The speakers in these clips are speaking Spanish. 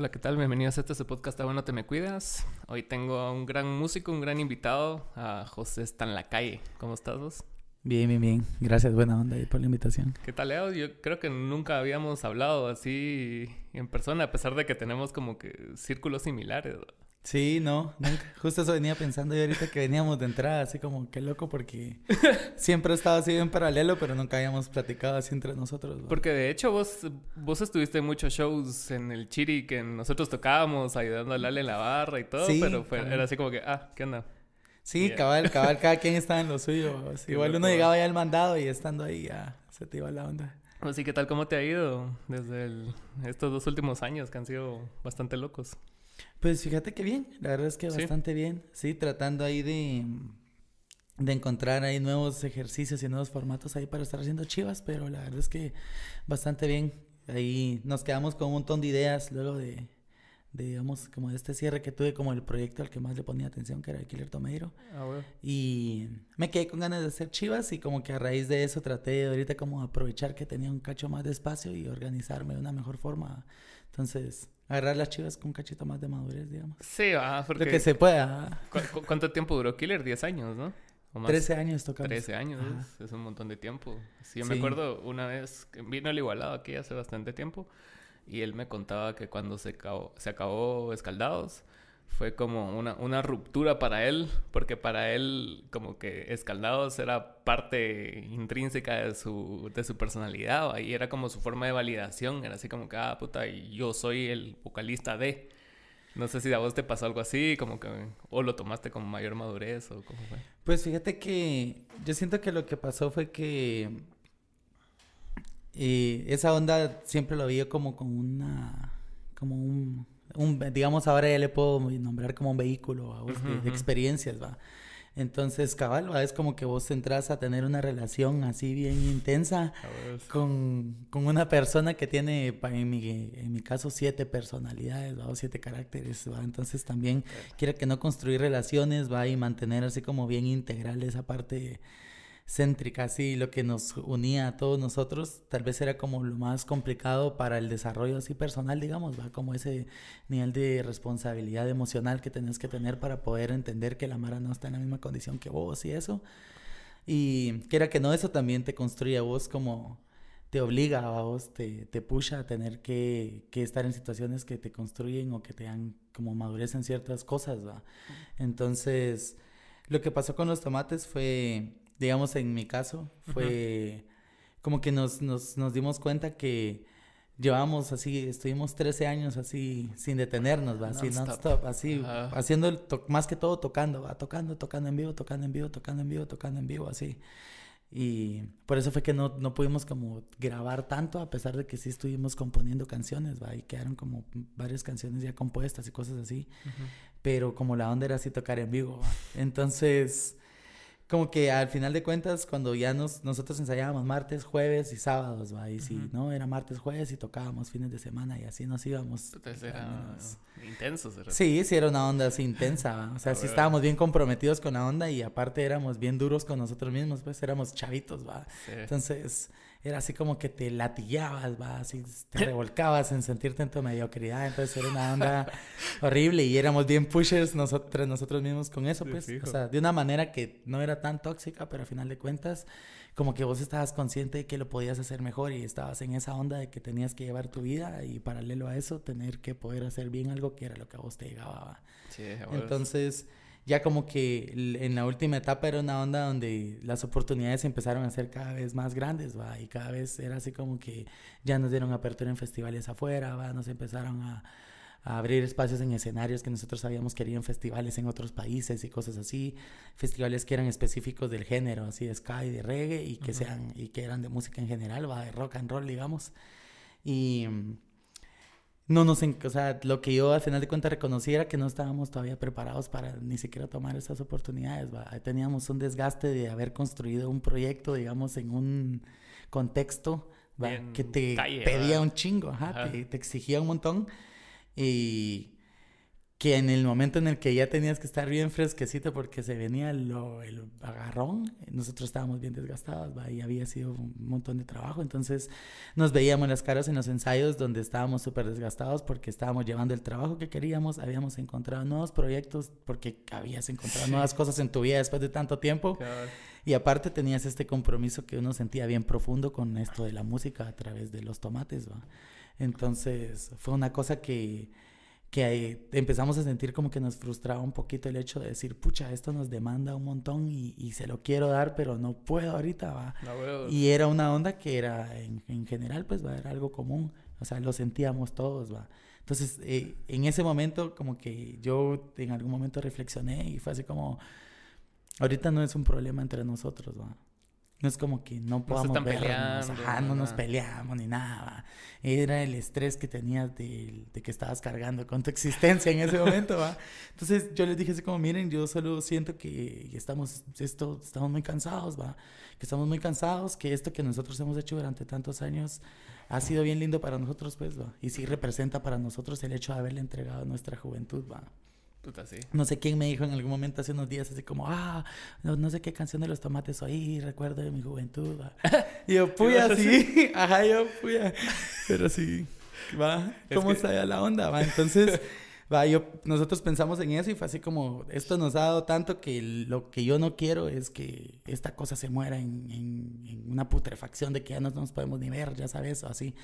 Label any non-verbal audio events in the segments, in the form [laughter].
Hola, ¿qué tal? Bienvenidos a este podcast de Bueno Te Me Cuidas. Hoy tengo a un gran músico, un gran invitado, a José Está en la calle. ¿Cómo estás vos? Bien, bien, bien. Gracias, buena onda por la invitación. ¿Qué tal, Leo? Yo creo que nunca habíamos hablado así en persona, a pesar de que tenemos como que círculos similares. Sí, no, nunca. Justo eso venía pensando yo ahorita que veníamos de entrada, así como qué loco, porque [laughs] siempre he estado así en paralelo, pero nunca habíamos platicado así entre nosotros. Porque de hecho vos, vos estuviste en muchos shows en el Chiri que nosotros tocábamos, ayudando a Lale en la barra y todo, pero era así como que, ah, ¿qué onda? Sí, cabal, cabal, cada quien estaba en lo suyo. [laughs] Igual uno llegaba ya al mandado y estando ahí ya se te iba la onda. Así que tal, ¿cómo te ha ido desde estos dos últimos años que han sido bastante locos? Pues fíjate que bien, la verdad es que bastante bien, sí, tratando ahí de, de encontrar ahí nuevos ejercicios y nuevos formatos ahí para estar haciendo chivas, pero la verdad es que bastante bien. Ahí nos quedamos con un montón de ideas luego de, digamos, como de este cierre que tuve como el proyecto al que más le ponía atención, que era el Killer Tomeiro. Ah, y me quedé con ganas de hacer chivas y como que a raíz de eso traté de ahorita como aprovechar que tenía un cacho más de espacio y organizarme de una mejor forma. Entonces, agarrar las chivas con un cachito más de madurez, digamos. Sí, ah, porque... Lo que se pueda. cuánto tiempo duró Killer? 10 años, ¿no? ¿O 13 años tocamos. 13 años, es, un montón de tiempo. Sí, yo me acuerdo una vez, que vino el igualado aquí hace bastante tiempo, y él me contaba que cuando se acabó, se acabó Escaldados, fue como una, una ruptura para él, porque para él como que Escaldados era parte intrínseca de su, de su personalidad, ahí era como su forma de validación, era así como que, ah, puta, yo soy el vocalista de... No sé si a vos te pasó algo así, como que, o lo tomaste con mayor madurez, o cómo fue. Pues fíjate que yo siento que lo que pasó fue que y esa onda siempre lo vi como con una, como un, digamos ahora ya le puedo nombrar como un vehículo de, experiencias, va. Entonces, cabal, ¿va? es como que vos entras a tener una relación así bien intensa con, con, una persona que tiene, en mi, en mi caso, siete personalidades, ¿va? o siete caracteres, ¿va? Entonces también quiere que no construir relaciones, va, y mantener así como bien integral esa parte céntrica, así lo que nos unía a todos nosotros, tal vez era como lo más complicado para el desarrollo así personal, digamos, va como ese nivel de responsabilidad emocional que tenés que tener para poder entender que la Mara no está en la misma condición que vos y eso. Y quiera que no, eso también te construye a vos como te obliga a vos, te, te pusha a tener que, que, estar en situaciones que te construyen o que te dan como madurez en ciertas cosas, ¿va? Entonces, lo que pasó con los tomates fue digamos en mi caso, fue como que nos, nos, nos dimos cuenta que llevamos así, estuvimos 13 años así sin detenernos, ¿va? Así non-stop, así, haciendo más que todo tocando, ¿va? Tocando, tocando en vivo, tocando en vivo, tocando en vivo, tocando en vivo, así. Y por eso fue que no, no pudimos como grabar tanto, a pesar de que sí estuvimos componiendo canciones, ¿va? Y quedaron como varias canciones ya compuestas y cosas así. Pero como la onda era así tocar en vivo, ¿va? Entonces como que al final de cuentas, cuando ya nos, nosotros ensayábamos martes, jueves y sábados, ¿va? Y si no, era martes, jueves y tocábamos fines de semana y así nos íbamos. Entonces era intenso, Sí, sí, era una onda así intensa, O sea, sí estábamos bien comprometidos con la onda y aparte éramos bien duros con nosotros mismos, pues éramos chavitos, ¿va? Entonces era así como que te latillabas, va, así te revolcabas en sentirte en tu mediocridad, entonces era una onda horrible y éramos bien pushers nosotros, nosotros mismos con eso, pues, o sea, de una manera que no era tan tóxica, pero al final de cuentas, como que vos estabas consciente de que lo podías hacer mejor y estabas en esa onda de que tenías que llevar tu vida y paralelo a eso, tener que poder hacer bien algo que era lo que a vos te llegaba. Sí, Entonces ya como que en la última etapa era una onda donde las oportunidades empezaron a ser cada vez más grandes, ¿va? Y cada vez era así como que ya nos dieron apertura en festivales afuera, ¿va? Nos empezaron a, abrir espacios en escenarios que nosotros habíamos querido en festivales en otros países y cosas así, festivales que eran específicos del género, así de sky, de reggae y que sean y que eran de música en general, va, de rock and roll, digamos. Y no nos, o sea, lo que yo al final de cuentas reconocí era que no estábamos todavía preparados para ni siquiera tomar esas oportunidades. ¿va? Teníamos un desgaste de haber construido un proyecto, digamos, en un contexto que te pedía un chingo, te, te, exigía un montón. Y que en el momento en el que ya tenías que estar bien fresquecito porque se venía lo, el agarrón, nosotros estábamos bien desgastados, ¿va? y había sido un montón de trabajo, entonces nos veíamos las caras en los ensayos donde estábamos súper desgastados porque estábamos llevando el trabajo que queríamos, habíamos encontrado nuevos proyectos porque habías encontrado nuevas cosas en tu vida después de tanto tiempo. Y aparte tenías este compromiso que uno sentía bien profundo con esto de la música a través de los tomates, ¿va? Entonces fue una cosa que que empezamos a sentir como que nos frustraba un poquito el hecho de decir, pucha, esto nos demanda un montón y, y se lo quiero dar, pero no puedo ahorita, va. y era una onda que era, en, en, general, pues, va, era algo común, o sea, lo sentíamos todos, va. Entonces, eh, en ese momento, como que yo en algún momento reflexioné y fue así como, ahorita no es un problema entre nosotros, va. No es como que no podamos no vernos, ajá, no nos peleamos ni nada. Era el estrés que tenías de, de, que estabas cargando con tu existencia en ese momento, ¿va? [laughs] Entonces yo les dije así como, miren, yo solo siento que estamos, esto, estamos muy cansados, ¿va? Que estamos muy cansados, que esto que nosotros hemos hecho durante tantos años ha sido bien lindo para nosotros, pues, ¿va? Y sí representa para nosotros el hecho de haberle entregado nuestra juventud, ¿va? No sé quién me dijo en algún momento hace unos días así como, ah, no, sé qué canción de los tomates oí, recuerdo de mi juventud. [laughs] y yo, puya, sí, [laughs] ajá, yo, puya. Pero sí, va, ¿cómo está ya la onda? Va, entonces, [laughs] va, yo, nosotros pensamos en eso y fue así como, esto nos ha dado tanto que lo que yo no quiero es que esta cosa se muera en, en, una putrefacción de que ya no nos podemos ni ver, ya sabes, o así.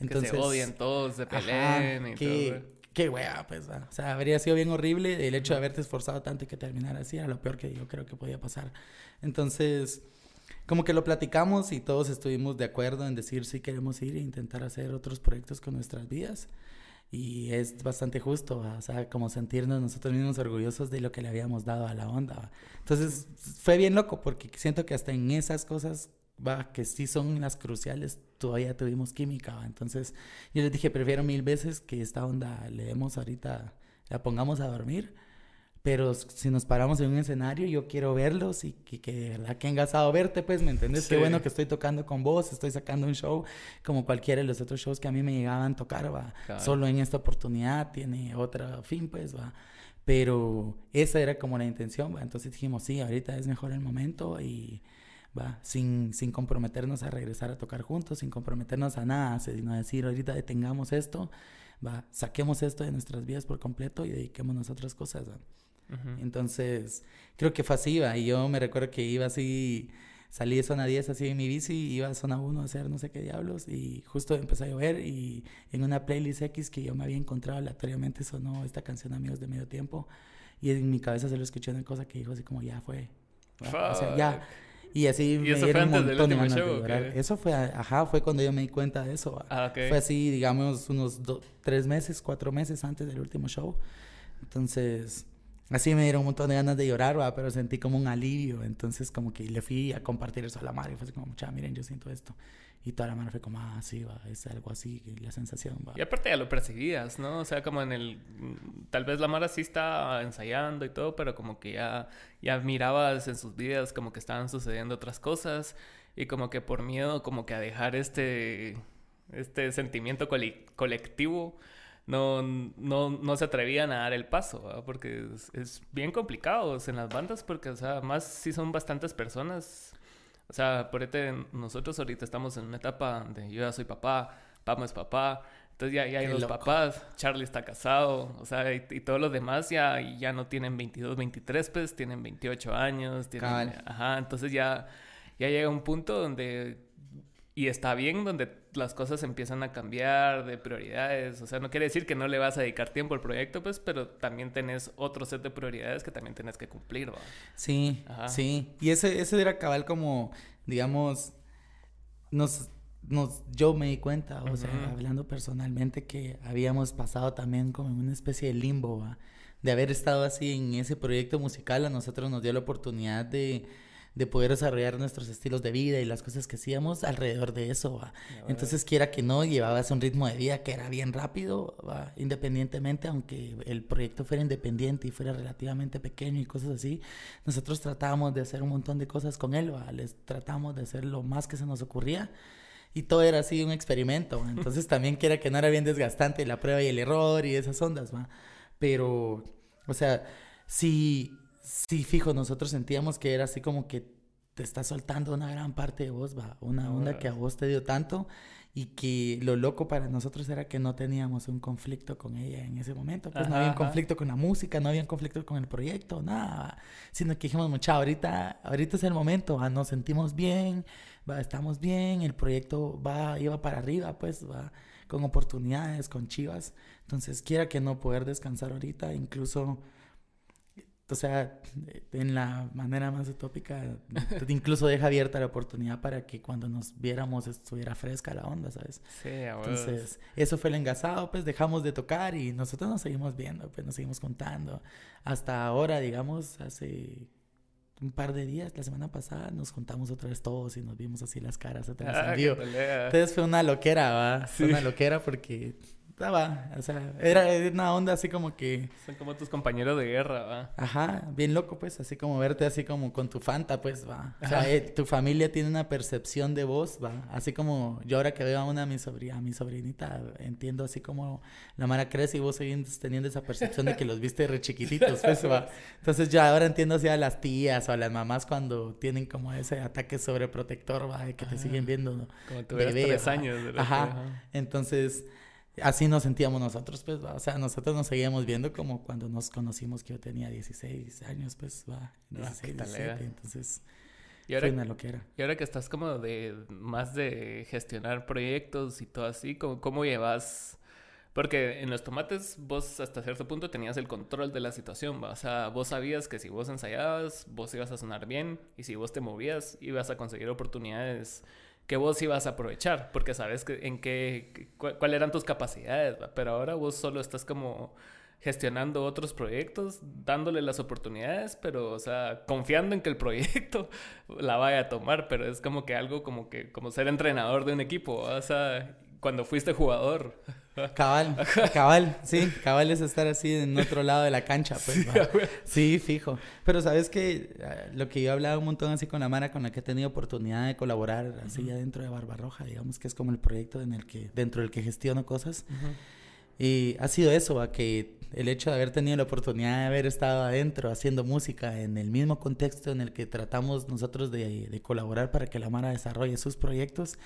Entonces, que se odien todos, se peleen y todo qué wea, pues, o sea, habría sido bien horrible el hecho de haberte esforzado tanto y que terminara así, era lo peor que yo creo que podía pasar. Entonces, como que lo platicamos y todos estuvimos de acuerdo en decir si queremos ir e intentar hacer otros proyectos con nuestras vidas. Y es bastante justo, o sea, como sentirnos nosotros mismos orgullosos de lo que le habíamos dado a la onda. Entonces, fue bien loco porque siento que hasta en esas cosas va, que sí son las cruciales, todavía tuvimos química, ¿va? Entonces yo les dije, prefiero mil veces que esta onda le demos ahorita, la pongamos a dormir, pero si nos paramos en un escenario, yo quiero verlos y que, que de verdad que engasado verte, pues, ¿me entiendes? Qué bueno que estoy tocando con vos, estoy sacando un show como cualquiera de los otros shows que a mí me llegaban a tocar, va. Solo en esta oportunidad tiene otro fin, pues, va. Pero esa era como la intención, ¿va? Entonces dijimos, sí, ahorita es mejor el momento y ¿va? Sin, sin comprometernos a regresar a tocar juntos, sin comprometernos a nada, sino decir, ahorita detengamos esto, ¿va? Saquemos esto de nuestras vidas por completo y dediquémonos a otras cosas, Entonces, creo que fue así, ¿va? Y yo me recuerdo que iba así, salí de zona 10 así en mi bici, iba a zona 1 a hacer no sé qué diablos y justo empezó a llover y en una playlist X que yo me había encontrado aleatoriamente sonó esta canción Amigos de Medio Tiempo y en mi cabeza se lo escuché una cosa que dijo así como ya fue. O sea, ya, y así me dieron un montón de ganas de llorar. Eso fue, ajá, fue cuando yo me di cuenta de eso. Ah, Fue así, digamos, unos tres meses, cuatro meses antes del último show. Entonces, así me dieron un montón de ganas de llorar, ¿va? pero sentí como un alivio. Entonces, como que le fui a compartir eso a la madre. Y fue así como, mucha, miren, yo siento esto. Y toda la mano fue como, ah, sí, va, es algo así, la sensación, va. Y aparte ya lo percibías, ¿no? O sea, como en el... Tal vez la Mara sí está ensayando y todo, pero como que ya, ya mirabas en sus vidas como que estaban sucediendo otras cosas y como que por miedo como que a dejar este, este sentimiento colectivo no, no, no se atrevían a dar el paso, ¿va? porque es, es, bien complicado en las bandas porque, o sea, más si son bastantes personas o sea, por este, nosotros ahorita estamos en una etapa de yo ya soy papá, Pamo es papá, entonces ya, ya hay dos papás, Charlie está casado, o sea, y, todos los demás ya, ya no tienen 22, 23, pues tienen 28 años, tienen, ajá, entonces ya, ya llega un punto donde, y está bien, donde las cosas empiezan a cambiar de prioridades. O sea, no quiere decir que no le vas a dedicar tiempo al proyecto, pues, pero también tenés otro set de prioridades que también tenés que cumplir, ¿va? Sí, sí. Y ese, ese era cabal como, digamos, nos, nos, yo me di cuenta, o sea, hablando personalmente, que habíamos pasado también como en una especie de limbo, ¿va? De haber estado así en ese proyecto musical, a nosotros nos dio la oportunidad de de poder desarrollar nuestros estilos de vida y las cosas que hacíamos alrededor de eso. Entonces, quiera que no, llevabas un ritmo de vida que era bien rápido, independientemente, aunque el proyecto fuera independiente y fuera relativamente pequeño y cosas así, nosotros tratábamos de hacer un montón de cosas con él, les tratamos de hacer lo más que se nos ocurría y todo era así un experimento. Entonces [laughs] también quiera que no era bien desgastante la prueba y el error y esas ondas, ¿va? Pero, o sea, si, si fijo, nosotros sentíamos que era así como que te está soltando una gran parte de vos, va, una onda que a vos te dio tanto y que lo loco para nosotros era que no teníamos un conflicto con ella en ese momento, pues no había un conflicto con la música, no había un conflicto con el proyecto, nada, sino que dijimos, mucha, ahorita, ahorita es el momento, ¿va? nos sentimos bien, va, estamos bien, el proyecto va, iba para arriba, pues va con oportunidades, con chivas, entonces quiera que no poder descansar ahorita, incluso o sea, en la manera más utópica, [laughs] incluso deja abierta la oportunidad para que cuando nos viéramos estuviera fresca la onda, ¿sabes? Sí, Entonces, eso fue el engasado, pues dejamos de tocar y nosotros nos seguimos viendo, pues nos seguimos contando. Hasta ahora, digamos, hace un par de días, la semana pasada, nos juntamos otra vez todos y nos vimos así las caras vez ah, Entonces fue una loquera, ¿va? Fue una loquera porque estaba, o sea, era una onda así como que... Son como tus compañeros de guerra, va. Ajá, bien loco, pues, así como verte así como con tu Fanta, pues, va. O sea, eh, tu familia tiene una percepción de vos, va. Así como yo ahora que veo a una a mi, sobrina, a mi sobrinita, entiendo así como la Mara crece y vos seguís teniendo esa percepción de que los viste re chiquititos, pues, va. Entonces yo ahora entiendo así a las tías o a las mamás cuando tienen como ese ataque sobreprotector, va, de que te siguen viendo, ¿no? Como tuvieras tres años. Ajá. Entonces así nos sentíamos nosotros, pues, ¿va? o sea, nosotros nos seguíamos viendo como cuando nos conocimos que yo tenía 16 años, pues, va, 16, ah, 17, entonces... Y ahora, una loquera. Y ahora que estás como de más de gestionar proyectos y todo así, ¿cómo, cómo llevas? Porque en los tomates vos hasta cierto punto tenías el control de la situación, ¿va? o sea, vos sabías que si vos ensayabas, vos ibas a sonar bien y si vos te movías, ibas a conseguir oportunidades que vos ibas a aprovechar, porque sabes que, en qué, cuáles eran tus capacidades, pero ahora vos solo estás como gestionando otros proyectos, dándole las oportunidades, pero, o sea, confiando en que el [laughs] proyecto la vaya a tomar, pero es como que algo como que, como ser entrenador de un equipo, o sea, cuando fuiste jugador. Cabal, cabal, sí, cabal es estar así en otro lado de la cancha, pues. Sí, fijo. Pero sabes que ah, lo que yo he hablado un montón así con la Mara con la que he tenido oportunidad de colaborar así ya dentro de Barbarroja, digamos que es como el proyecto en el que, dentro del que gestiono cosas. Y ha sido eso, a que el hecho de haber tenido la oportunidad de haber estado adentro haciendo música en el mismo contexto en el que tratamos nosotros de, colaborar para que la Mara desarrolle sus proyectos,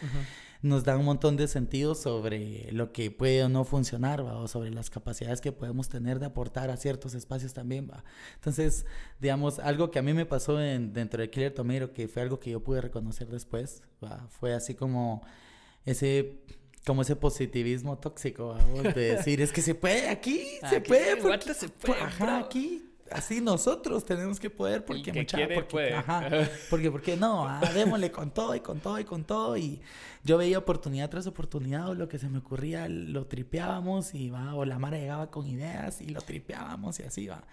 nos da un montón de sentido sobre lo que puede o no funcionar, ¿va? o sobre las capacidades que podemos tener de aportar a ciertos espacios también. ¿va? Entonces, digamos, algo que a mí me pasó en, dentro de Killer Tomero, que fue algo que yo pude reconocer después, ¿va? fue así como ese como ese positivismo tóxico, vamos, de decir, es que se puede aquí, [laughs] se puede, porque, se puede, ajá, aquí, así nosotros tenemos que poder, porque mucha, porque, puede. Ajá, [laughs] porque, porque no, ah, démosle con todo y con todo y con todo, y yo veía oportunidad tras oportunidad, o lo que se me ocurría, lo tripeábamos, y va, o la Mara llegaba con ideas, y lo tripeábamos, y así va.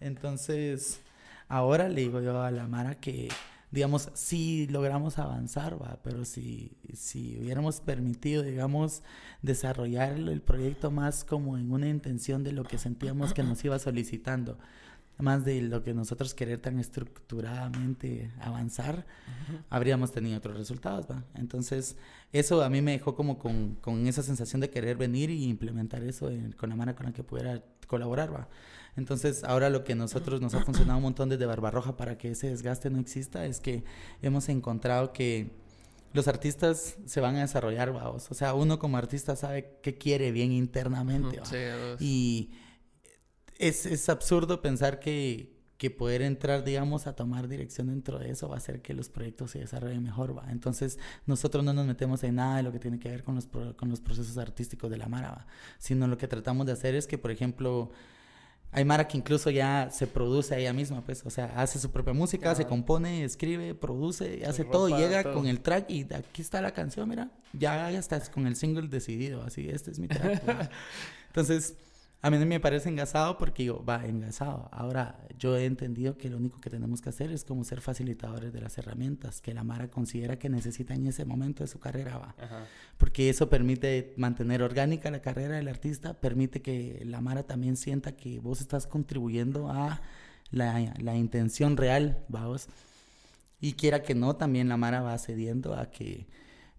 Entonces, ahora le digo yo a la Mara que digamos, sí logramos avanzar, va, pero si, si hubiéramos permitido, digamos, desarrollar el proyecto más como en una intención de lo que sentíamos que nos iba solicitando, más de lo que nosotros querer tan estructuradamente avanzar, habríamos tenido otros resultados, va. Entonces, eso a mí me dejó como con, con esa sensación de querer venir y implementar eso con la mano con la que pudiera colaborar, va. Entonces, ahora lo que nosotros nos ha funcionado un montón desde Barbarroja para que ese desgaste no exista es que hemos encontrado que los artistas se van a desarrollar, vamos. O sea, uno como artista sabe qué quiere bien internamente. y es, es, absurdo pensar que, que, poder entrar, digamos, a tomar dirección dentro de eso va a hacer que los proyectos se desarrollen mejor. ¿va? Entonces, nosotros no nos metemos en nada de lo que tiene que ver con los, con los procesos artísticos de la Mara, sino lo que tratamos de hacer es que, por ejemplo, hay Mara que incluso ya se produce ella misma, pues, o sea, hace su propia música, se compone, escribe, produce, hace todo, llega con el track y aquí está la canción, mira, ya estás con el single decidido, así, este es mi track. [laughs] Entonces, a mí me parece engasado porque digo, va, engasado. Ahora, yo he entendido que lo único que tenemos que hacer es como ser facilitadores de las herramientas que la Mara considera que necesita en ese momento de su carrera, va. Porque eso permite mantener orgánica la carrera del artista, permite que la Mara también sienta que vos estás contribuyendo a la, la intención real, vamos. Y quiera que no, también la Mara va cediendo a que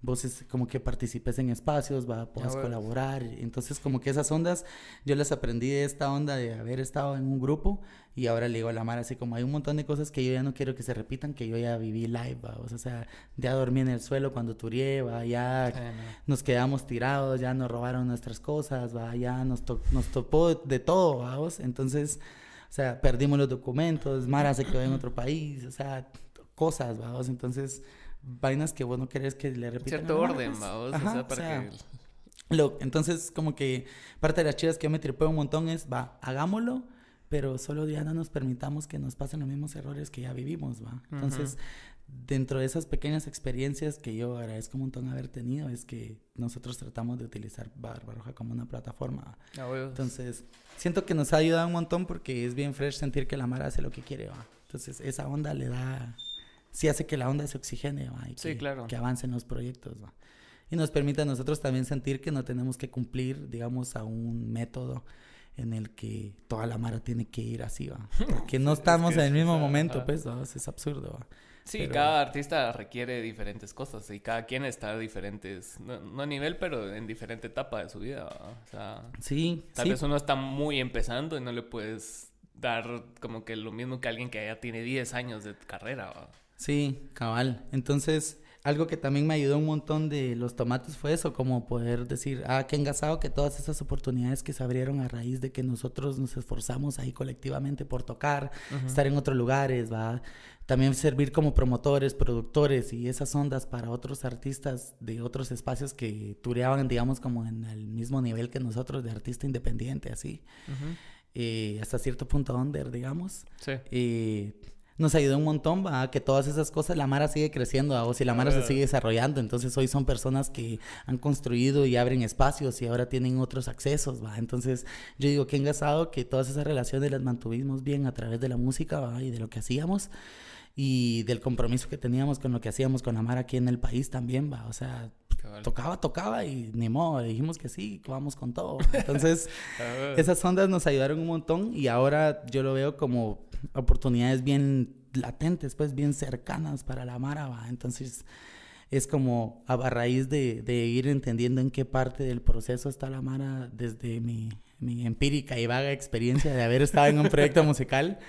vos es como que participes en espacios, va, puedas colaborar. Entonces, como que esas ondas, yo las aprendí de esta onda de haber estado en un grupo y ahora le digo a la Mara así como hay un montón de cosas que yo ya no quiero que se repitan, que yo ya viví live, ¿va? O sea, ya dormí en el suelo cuando turié, ¿va? Ya nos quedamos tirados, ya nos robaron nuestras cosas, ¿va? Ya nos, nos topó de todo, ¿vamos? Entonces, o sea, perdimos los documentos, Mara se quedó en otro país, o sea, cosas, ¿vamos? Entonces vainas que vos no querés que le repitan. Cierto orden, vamos, o sea, para que... Lo, entonces, como que parte de las chidas que yo me tripeo un montón es, va, hagámoslo, pero solo ya no nos permitamos que nos pasen los mismos errores que ya vivimos, va. Entonces, dentro de esas pequeñas experiencias que yo agradezco un montón haber tenido, es que nosotros tratamos de utilizar Barbaroja como una plataforma. Entonces, siento que nos ha ayudado un montón porque es bien fresh sentir que la Mara hace lo que quiere, va. Entonces, esa onda le da sí hace que la onda se oxigene y que, claro. que avancen los proyectos. Y nos permite a nosotros también sentir que no tenemos que cumplir, digamos, a un método en el que toda la mara tiene que ir así, ¿va? [laughs] Porque no estamos en el mismo momento, pues, es absurdo. Sí, cada artista requiere diferentes cosas y cada quien está a diferentes, no, a nivel, pero en diferente etapa de su vida. O sea, sí, tal vez uno está muy empezando y no le puedes dar como que lo mismo que alguien que ya tiene 10 años de carrera. ¿va? Sí, cabal. Entonces, algo que también me ayudó un montón de los tomates fue eso, como poder decir, ah, qué engasado que todas esas oportunidades que se abrieron a raíz de que nosotros nos esforzamos ahí colectivamente por tocar, estar en otros lugares, va. También servir como promotores, productores y esas ondas para otros artistas de otros espacios que tureaban, digamos, como en el mismo nivel que nosotros de artista independiente, así. Eh, hasta cierto punto under, digamos. Sí. Eh, nos ayudó un montón, a que todas esas cosas, la Mara sigue creciendo, o si la Mara se sigue desarrollando, entonces hoy son personas que han construido y abren espacios y ahora tienen otros accesos, ¿va? Entonces yo digo que engasado que todas esas relaciones las mantuvimos bien a través de la música, ¿va? Y de lo que hacíamos y del compromiso que teníamos con lo que hacíamos con la Mara aquí en el país también, ¿va? O sea, tocaba, tocaba y ni modo, dijimos que sí, que vamos con todo. [laughs] Entonces, esas ondas nos ayudaron un montón y ahora yo lo veo como oportunidades bien latentes, pues bien cercanas para la Mara, Entonces, es como a, raíz de, de, ir entendiendo en qué parte del proceso está la Mara desde mi, mi empírica y vaga experiencia de haber estado en un proyecto [laughs] musical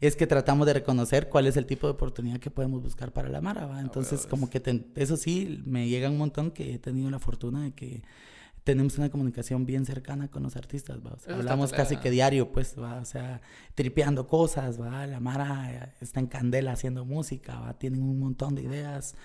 es que tratamos de reconocer cuál es el tipo de oportunidad que podemos buscar para la Mara, ¿va? Entonces, como que eso sí, me llega un montón que he tenido la fortuna de que tenemos una comunicación bien cercana con los artistas, ¿va? hablamos casi que diario, pues, ¿va? O sea, tripeando cosas, ¿va? La Mara está en candela haciendo música, ¿va? Tienen un montón de ideas,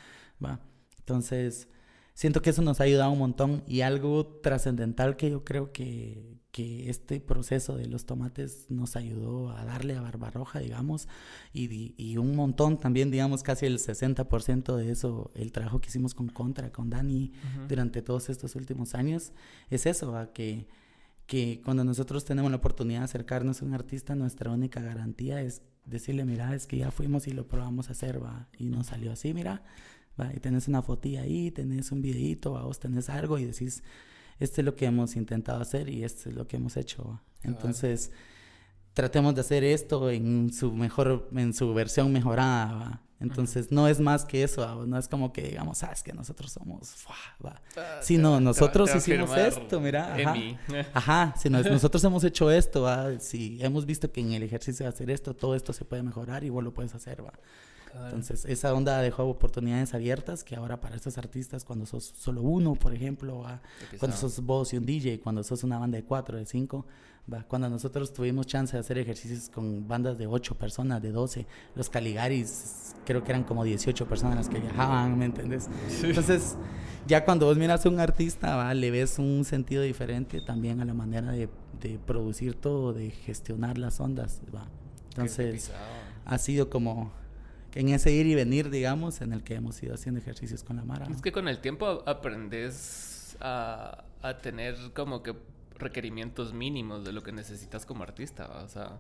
¿va? Entonces, siento que eso nos ha ayudado un montón y algo trascendental que yo creo que, que este proceso de los tomates nos ayudó a darle a Barbarroja, digamos, y, y un montón también, digamos, casi el 60% de eso, el trabajo que hicimos con Contra, con Dani, durante todos estos últimos años, es eso, a que, que cuando nosotros tenemos la oportunidad de acercarnos a un artista, nuestra única garantía es decirle, mira, es que ya fuimos y lo probamos a hacer, va, y nos salió así, mira, va, y tenés una fotilla ahí, tenés un videito, va, vos tenés algo y decís este es lo que hemos intentado hacer y esto es lo que hemos hecho. Entonces, tratemos de hacer esto en su mejor, en su versión mejorada. Entonces, no es más que eso, no es como que digamos, ah, es que nosotros somos, ¿va? Ah, sino nosotros hicimos esto, mira, ajá, [laughs] ajá si [laughs] nosotros hemos hecho esto, ¿va? si hemos visto que en el ejercicio de hacer esto, todo esto se puede mejorar, igual lo puedes hacer, ¿va? Entonces, esa onda dejó oportunidades abiertas que ahora para estos artistas, cuando sos solo uno, por ejemplo, cuando sos vos y un DJ, cuando sos una banda de cuatro, de cinco, ¿va? cuando nosotros tuvimos chance de hacer ejercicios con bandas de ocho personas, de doce, los Caligaris creo que eran como 18 personas las que viajaban, ¿me entendés? Entonces, ya cuando vos miras a un artista, ¿va? le ves un sentido diferente también a la manera de, de producir todo, de gestionar las ondas, ¿va? Entonces, ha sido como en ese ir y venir, digamos, en el que hemos ido haciendo ejercicios con la Mara. Es que con el tiempo aprendes a, a, tener como que requerimientos mínimos de lo que necesitas como artista. O sea,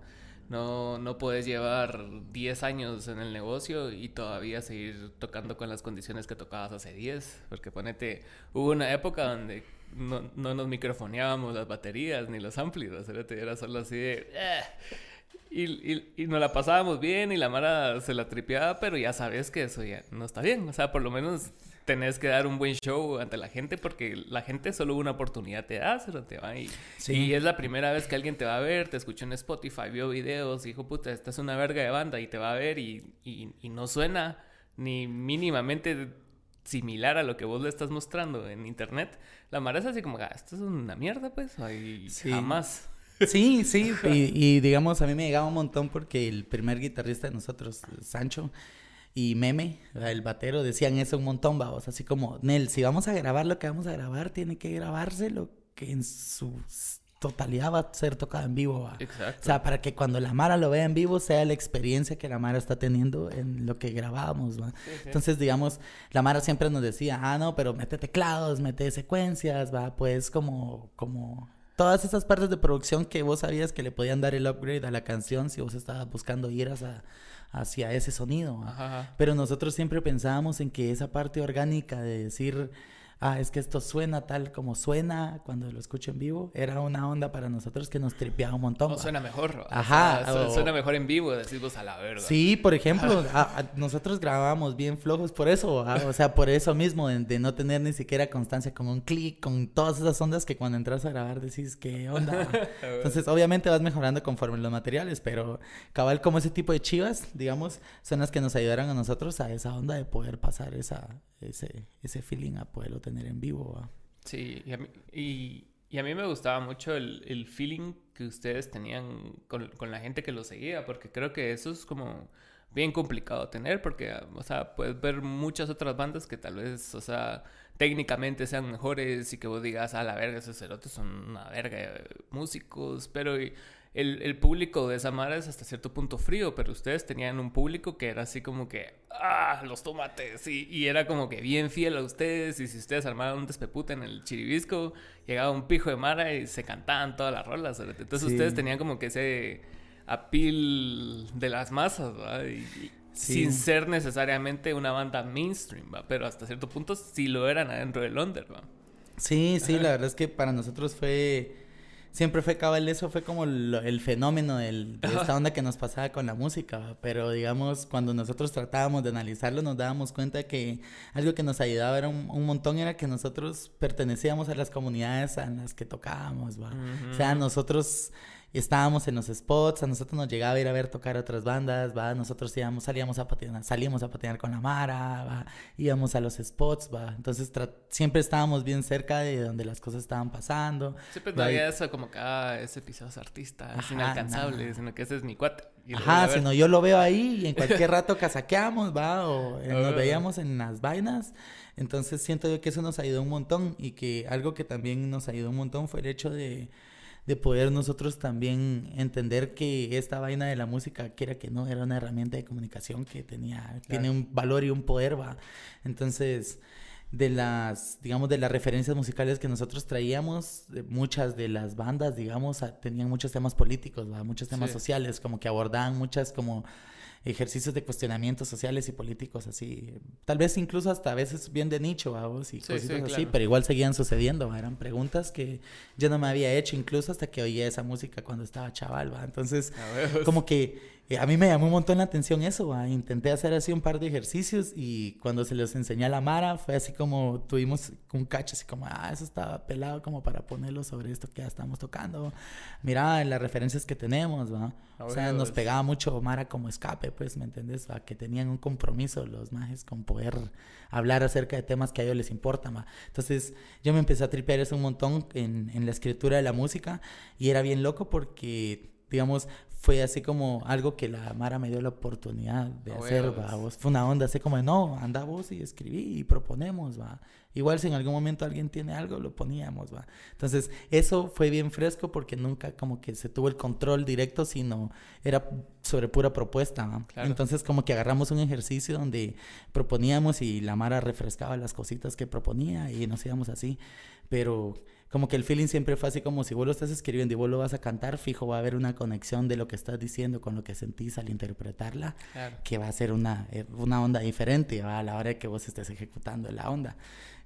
no, no puedes llevar 10 años en el negocio y todavía seguir tocando con las condiciones que tocabas hace 10. Porque ponete, hubo una época donde no, no nos microfoneábamos las baterías ni los amplios. Era solo así de... Eh, y, y, nos la pasábamos bien y la Mara se la tripeaba, pero ya sabes que eso ya no está bien. O sea, por lo menos tenés que dar un buen show ante la gente porque la gente solo una oportunidad te da, pero te va y, y es la primera vez que alguien te va a ver, te escuchó en Spotify, vio videos, dijo, puta, esta es una verga de banda y te va a ver y, y, no suena ni mínimamente similar a lo que vos le estás mostrando en internet. La mara es así como, ah, esto es una mierda, pues, y jamás. Sí, sí, y, y, digamos, a mí me llegaba un montón porque el primer guitarrista de nosotros, Sancho, y Meme, el batero, decían eso un montón, vamos, así como, Nel, si vamos a grabar lo que vamos a grabar, tiene que grabarse lo que en su totalidad va a ser tocado en vivo, ¿va? Exacto. O sea, para que cuando la Mara lo vea en vivo sea la experiencia que la Mara está teniendo en lo que grabamos, ¿va? Entonces, digamos, la Mara siempre nos decía, ah, no, pero mete teclados, mete secuencias, ¿va? Pues como, como todas esas partes de producción que vos sabías que le podían dar el upgrade a la canción si vos estabas buscando ir a hacia ese sonido. Pero nosotros siempre pensábamos en que esa parte orgánica de decir ah, es que esto suena tal como suena cuando lo escucho en vivo, era una onda para nosotros que nos tripeaba un montón. O suena mejor. Ajá. suena mejor en vivo, decimos a la verdad. Sí, por ejemplo, [laughs] nosotros grabábamos bien flojos por eso, o sea, por eso mismo, de, no tener ni siquiera constancia con un clic, con todas esas ondas que cuando entras a grabar decís, ¿qué onda? [laughs] Entonces, obviamente vas mejorando conforme los materiales, pero cabal como ese tipo de chivas, digamos, son las que nos ayudaron a nosotros a esa onda de poder pasar esa, ese, ese feeling, a poderlo tener en vivo. Sí, y a, mí, y, a mí me gustaba mucho el, el feeling que ustedes tenían con, con, la gente que lo seguía, porque creo que eso es como bien complicado tener, porque, o sea, puedes ver muchas otras bandas que tal vez, o sea, técnicamente sean mejores y que vos digas, a la verga, esos cerotes son una verga de músicos, pero el, el, público de Samara es hasta cierto punto frío, pero ustedes tenían un público que era así como que, ah, los tomates, y, y era como que bien fiel a ustedes, y si ustedes armaban un despepute en el chiribisco, llegaba un pijo de Mara y se cantaban todas las rolas, entonces ustedes tenían como que ese apil de las masas, ¿verdad? Sin ser necesariamente una banda mainstream, ¿va? Pero hasta cierto punto sí lo eran adentro del under, ¿va? Sí, sí, la verdad es que para nosotros fue siempre fue cabal eso, fue como el fenómeno de esta onda que nos pasaba con la música, pero digamos, cuando nosotros tratábamos de analizarlo, nos dábamos cuenta que algo que nos ayudaba era un, montón, era que nosotros pertenecíamos a las comunidades en las que tocábamos, ¿va? O sea, nosotros estábamos en los spots, a nosotros nos llegaba a ir a ver tocar otras bandas, ¿va? Nosotros íbamos, salíamos a patinar, salíamos a patinar con la Mara, ¿va? Íbamos a los spots, ¿va? Entonces siempre estábamos bien cerca de donde las cosas estaban pasando. Siempre había eso como que, ah, ese episodio es artista, es inalcanzable, sino que ese es mi cuate. Ajá, sino yo lo veo ahí y en [laughs] cualquier rato casaqueamos, ¿va? O eh, nos veíamos en las vainas. Entonces siento yo que eso nos ayudó un montón y que algo que también nos ayudó un montón fue el hecho de de poder nosotros también entender que esta vaina de la música, quiera que no, era una herramienta de comunicación que tenía, tiene un valor y un poder, va. Entonces, de las, digamos, de las referencias musicales que nosotros traíamos, muchas de las bandas, digamos, tenían muchos temas políticos, ¿va? muchos temas sociales, como que abordaban muchas como ejercicios de cuestionamientos sociales y políticos así, tal vez incluso hasta a veces bien de nicho, vos, y cosas así, pero igual seguían sucediendo, eran preguntas que yo no me había hecho incluso hasta que oía esa música cuando estaba chaval, ¿va? entonces [laughs] como que eh, a mí me llamó un montón la atención eso, intenté hacer así un par de ejercicios y cuando se los enseñé a la Mara fue así como tuvimos un cacho así como, ah, eso estaba pelado como para ponerlo sobre esto que ya estamos tocando. Mira las referencias que tenemos, ¿va? O sea, nos pegaba mucho Mara como escape, pues, ¿me entiendes? ¿va? Que tenían un compromiso los majes con poder hablar acerca de temas que a ellos les importan, ¿va? Entonces yo me empecé a tripear eso un montón en, en la escritura de la música y era bien loco porque digamos, fue así como algo que la Mara me dio la oportunidad de hacer, va. Fue una onda así como, no, anda vos y escribí y proponemos, va. Igual si en algún momento alguien tiene algo, lo poníamos, va. Entonces, eso fue bien fresco porque nunca como que se tuvo el control directo, sino era sobre pura propuesta, ¿va? Entonces, como que agarramos un ejercicio donde proponíamos y la Mara refrescaba las cositas que proponía y nos íbamos así. Pero como que el feeling siempre fue así como si vos lo estás escribiendo y vos lo vas a cantar, fijo, va a haber una conexión de lo que estás diciendo con lo que sentís al interpretarla, que va a ser una, eh, una onda diferente a la hora de que vos estés ejecutando la onda.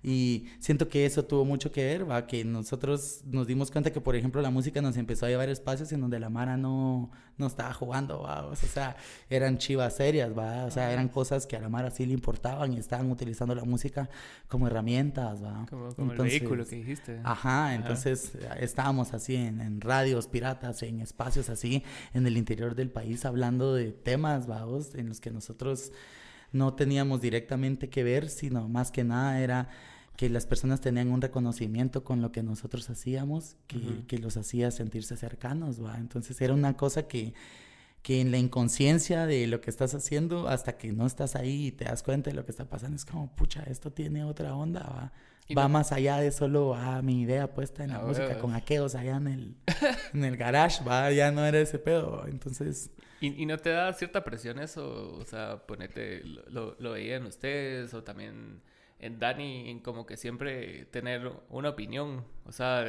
Y siento que eso tuvo mucho que ver, va, que nosotros nos dimos cuenta que, por ejemplo, la música nos empezó a llevar espacios en donde la Mara no, no estaba jugando, ¿va? O sea, eran chivas serias, ¿va? O sea, eran cosas que a la Mara sí le importaban y estaban utilizando la música como herramientas, ¿va? Como, el vehículo que dijiste. Ajá, entonces estábamos así en, en, radios piratas, en espacios así, en el interior del país, hablando de temas, ¿va? En los que nosotros no teníamos directamente que ver, sino más que nada era que las personas tenían un reconocimiento con lo que nosotros hacíamos, que, que los hacía sentirse cercanos, ¿va? Entonces era una cosa que, que en la inconsciencia de lo que estás haciendo, hasta que no estás ahí y te das cuenta de lo que está pasando, es como, pucha, esto tiene otra onda, ¿va? Va más allá de solo, ah, mi idea puesta en la música con aqueos allá en el, en el garage, va, ya no era ese pedo, entonces... ¿Y, ¿Y, no te da cierta presión eso? O sea, ponete, lo, lo veían ustedes o también en Dani en como que siempre tener una opinión, o sea,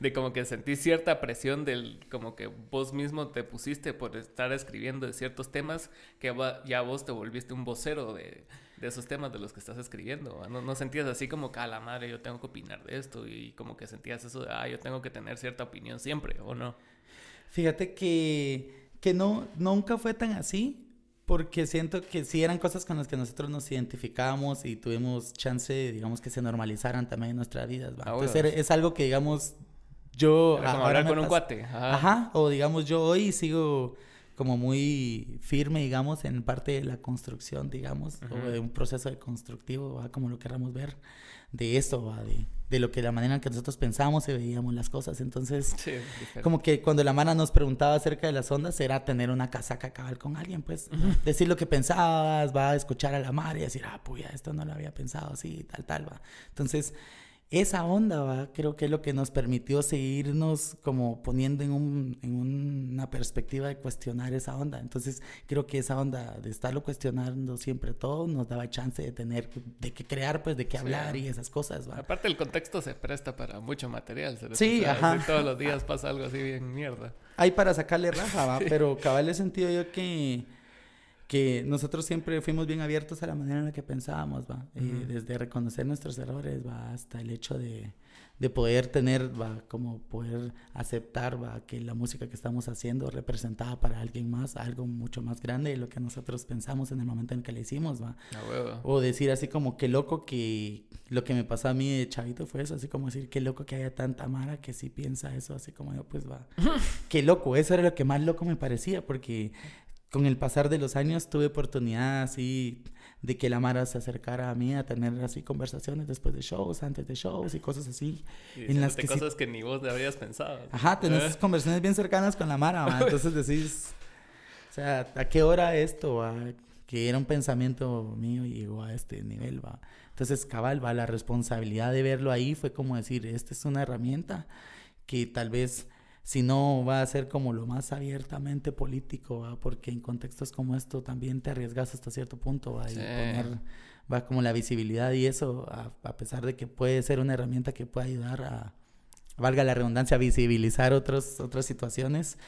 de, como que sentí cierta presión del como que vos mismo te pusiste por estar escribiendo de ciertos temas que ya vos te volviste un vocero de, de esos temas de los que estás escribiendo. ¿no? no sentías así como que a la madre yo tengo que opinar de esto y como que sentías eso de ah, yo tengo que tener cierta opinión siempre, ¿o no? Fíjate que, que no, nunca fue tan así porque siento que sí eran cosas con las que nosotros nos identificábamos y tuvimos chance, digamos, que se normalizaran también en nuestras vidas. Ah, Entonces es algo que, digamos, yo... ahora con un cuate. Ajá. O digamos, yo hoy sigo como muy firme, digamos, en parte de la construcción, digamos, o de un proceso de constructivo, ¿va? como lo queramos ver, de esto, ¿va? De, de lo que la manera en que nosotros pensamos y veíamos las cosas. Entonces, como que cuando la mana nos preguntaba acerca de las ondas, era tener una casaca cabal con alguien, pues, decir lo que pensabas, va a escuchar a la mar y decir, ah, puya, esto no lo había pensado así, tal, tal, va. Entonces, esa onda, ¿va? creo que es lo que nos permitió seguirnos como poniendo en, un, en una perspectiva de cuestionar esa onda. Entonces, creo que esa onda de estarlo cuestionando siempre todo nos daba chance de tener, de que crear, pues, de qué hablar y esas cosas. ¿va? Aparte, el contexto se presta para mucho material. sí, ajá. todos los días pasa algo así bien mierda. Hay para sacarle raja, ¿va? [laughs] Pero cabal he sentido yo que que nosotros siempre fuimos bien abiertos a la manera en la que pensábamos, va, eh, desde reconocer nuestros errores, va, hasta el hecho de, de poder tener, va, como poder aceptar, va, que la música que estamos haciendo representaba para alguien más algo mucho más grande de lo que nosotros pensamos en el momento en que la hicimos, va. o decir así como, qué loco que lo que me pasó a mí de chavito fue eso, así como decir, qué loco que haya tanta Mara que sí piensa eso, así como yo, pues va. [laughs] qué loco, eso era lo que más loco me parecía, porque con el pasar de los años tuve oportunidad así de que la Mara se acercara a mí a tener así conversaciones después de shows, antes de shows y cosas así. en las que cosas que ni vos habrías pensado. Ajá, tenés conversaciones bien cercanas con la Mara, [laughs] entonces decís, o sea, ¿a qué hora esto? Va? Que era un pensamiento mío y llegó a este nivel, va. Entonces, cabal, va, la responsabilidad de verlo ahí fue como decir, esta es una herramienta que tal vez si no va a ser como lo más abiertamente político, porque en contextos como esto también te arriesgas hasta cierto punto ¿va? y poner va como la visibilidad y eso, a, pesar de que puede ser una herramienta que puede ayudar a, valga la redundancia, a visibilizar otros, otras situaciones,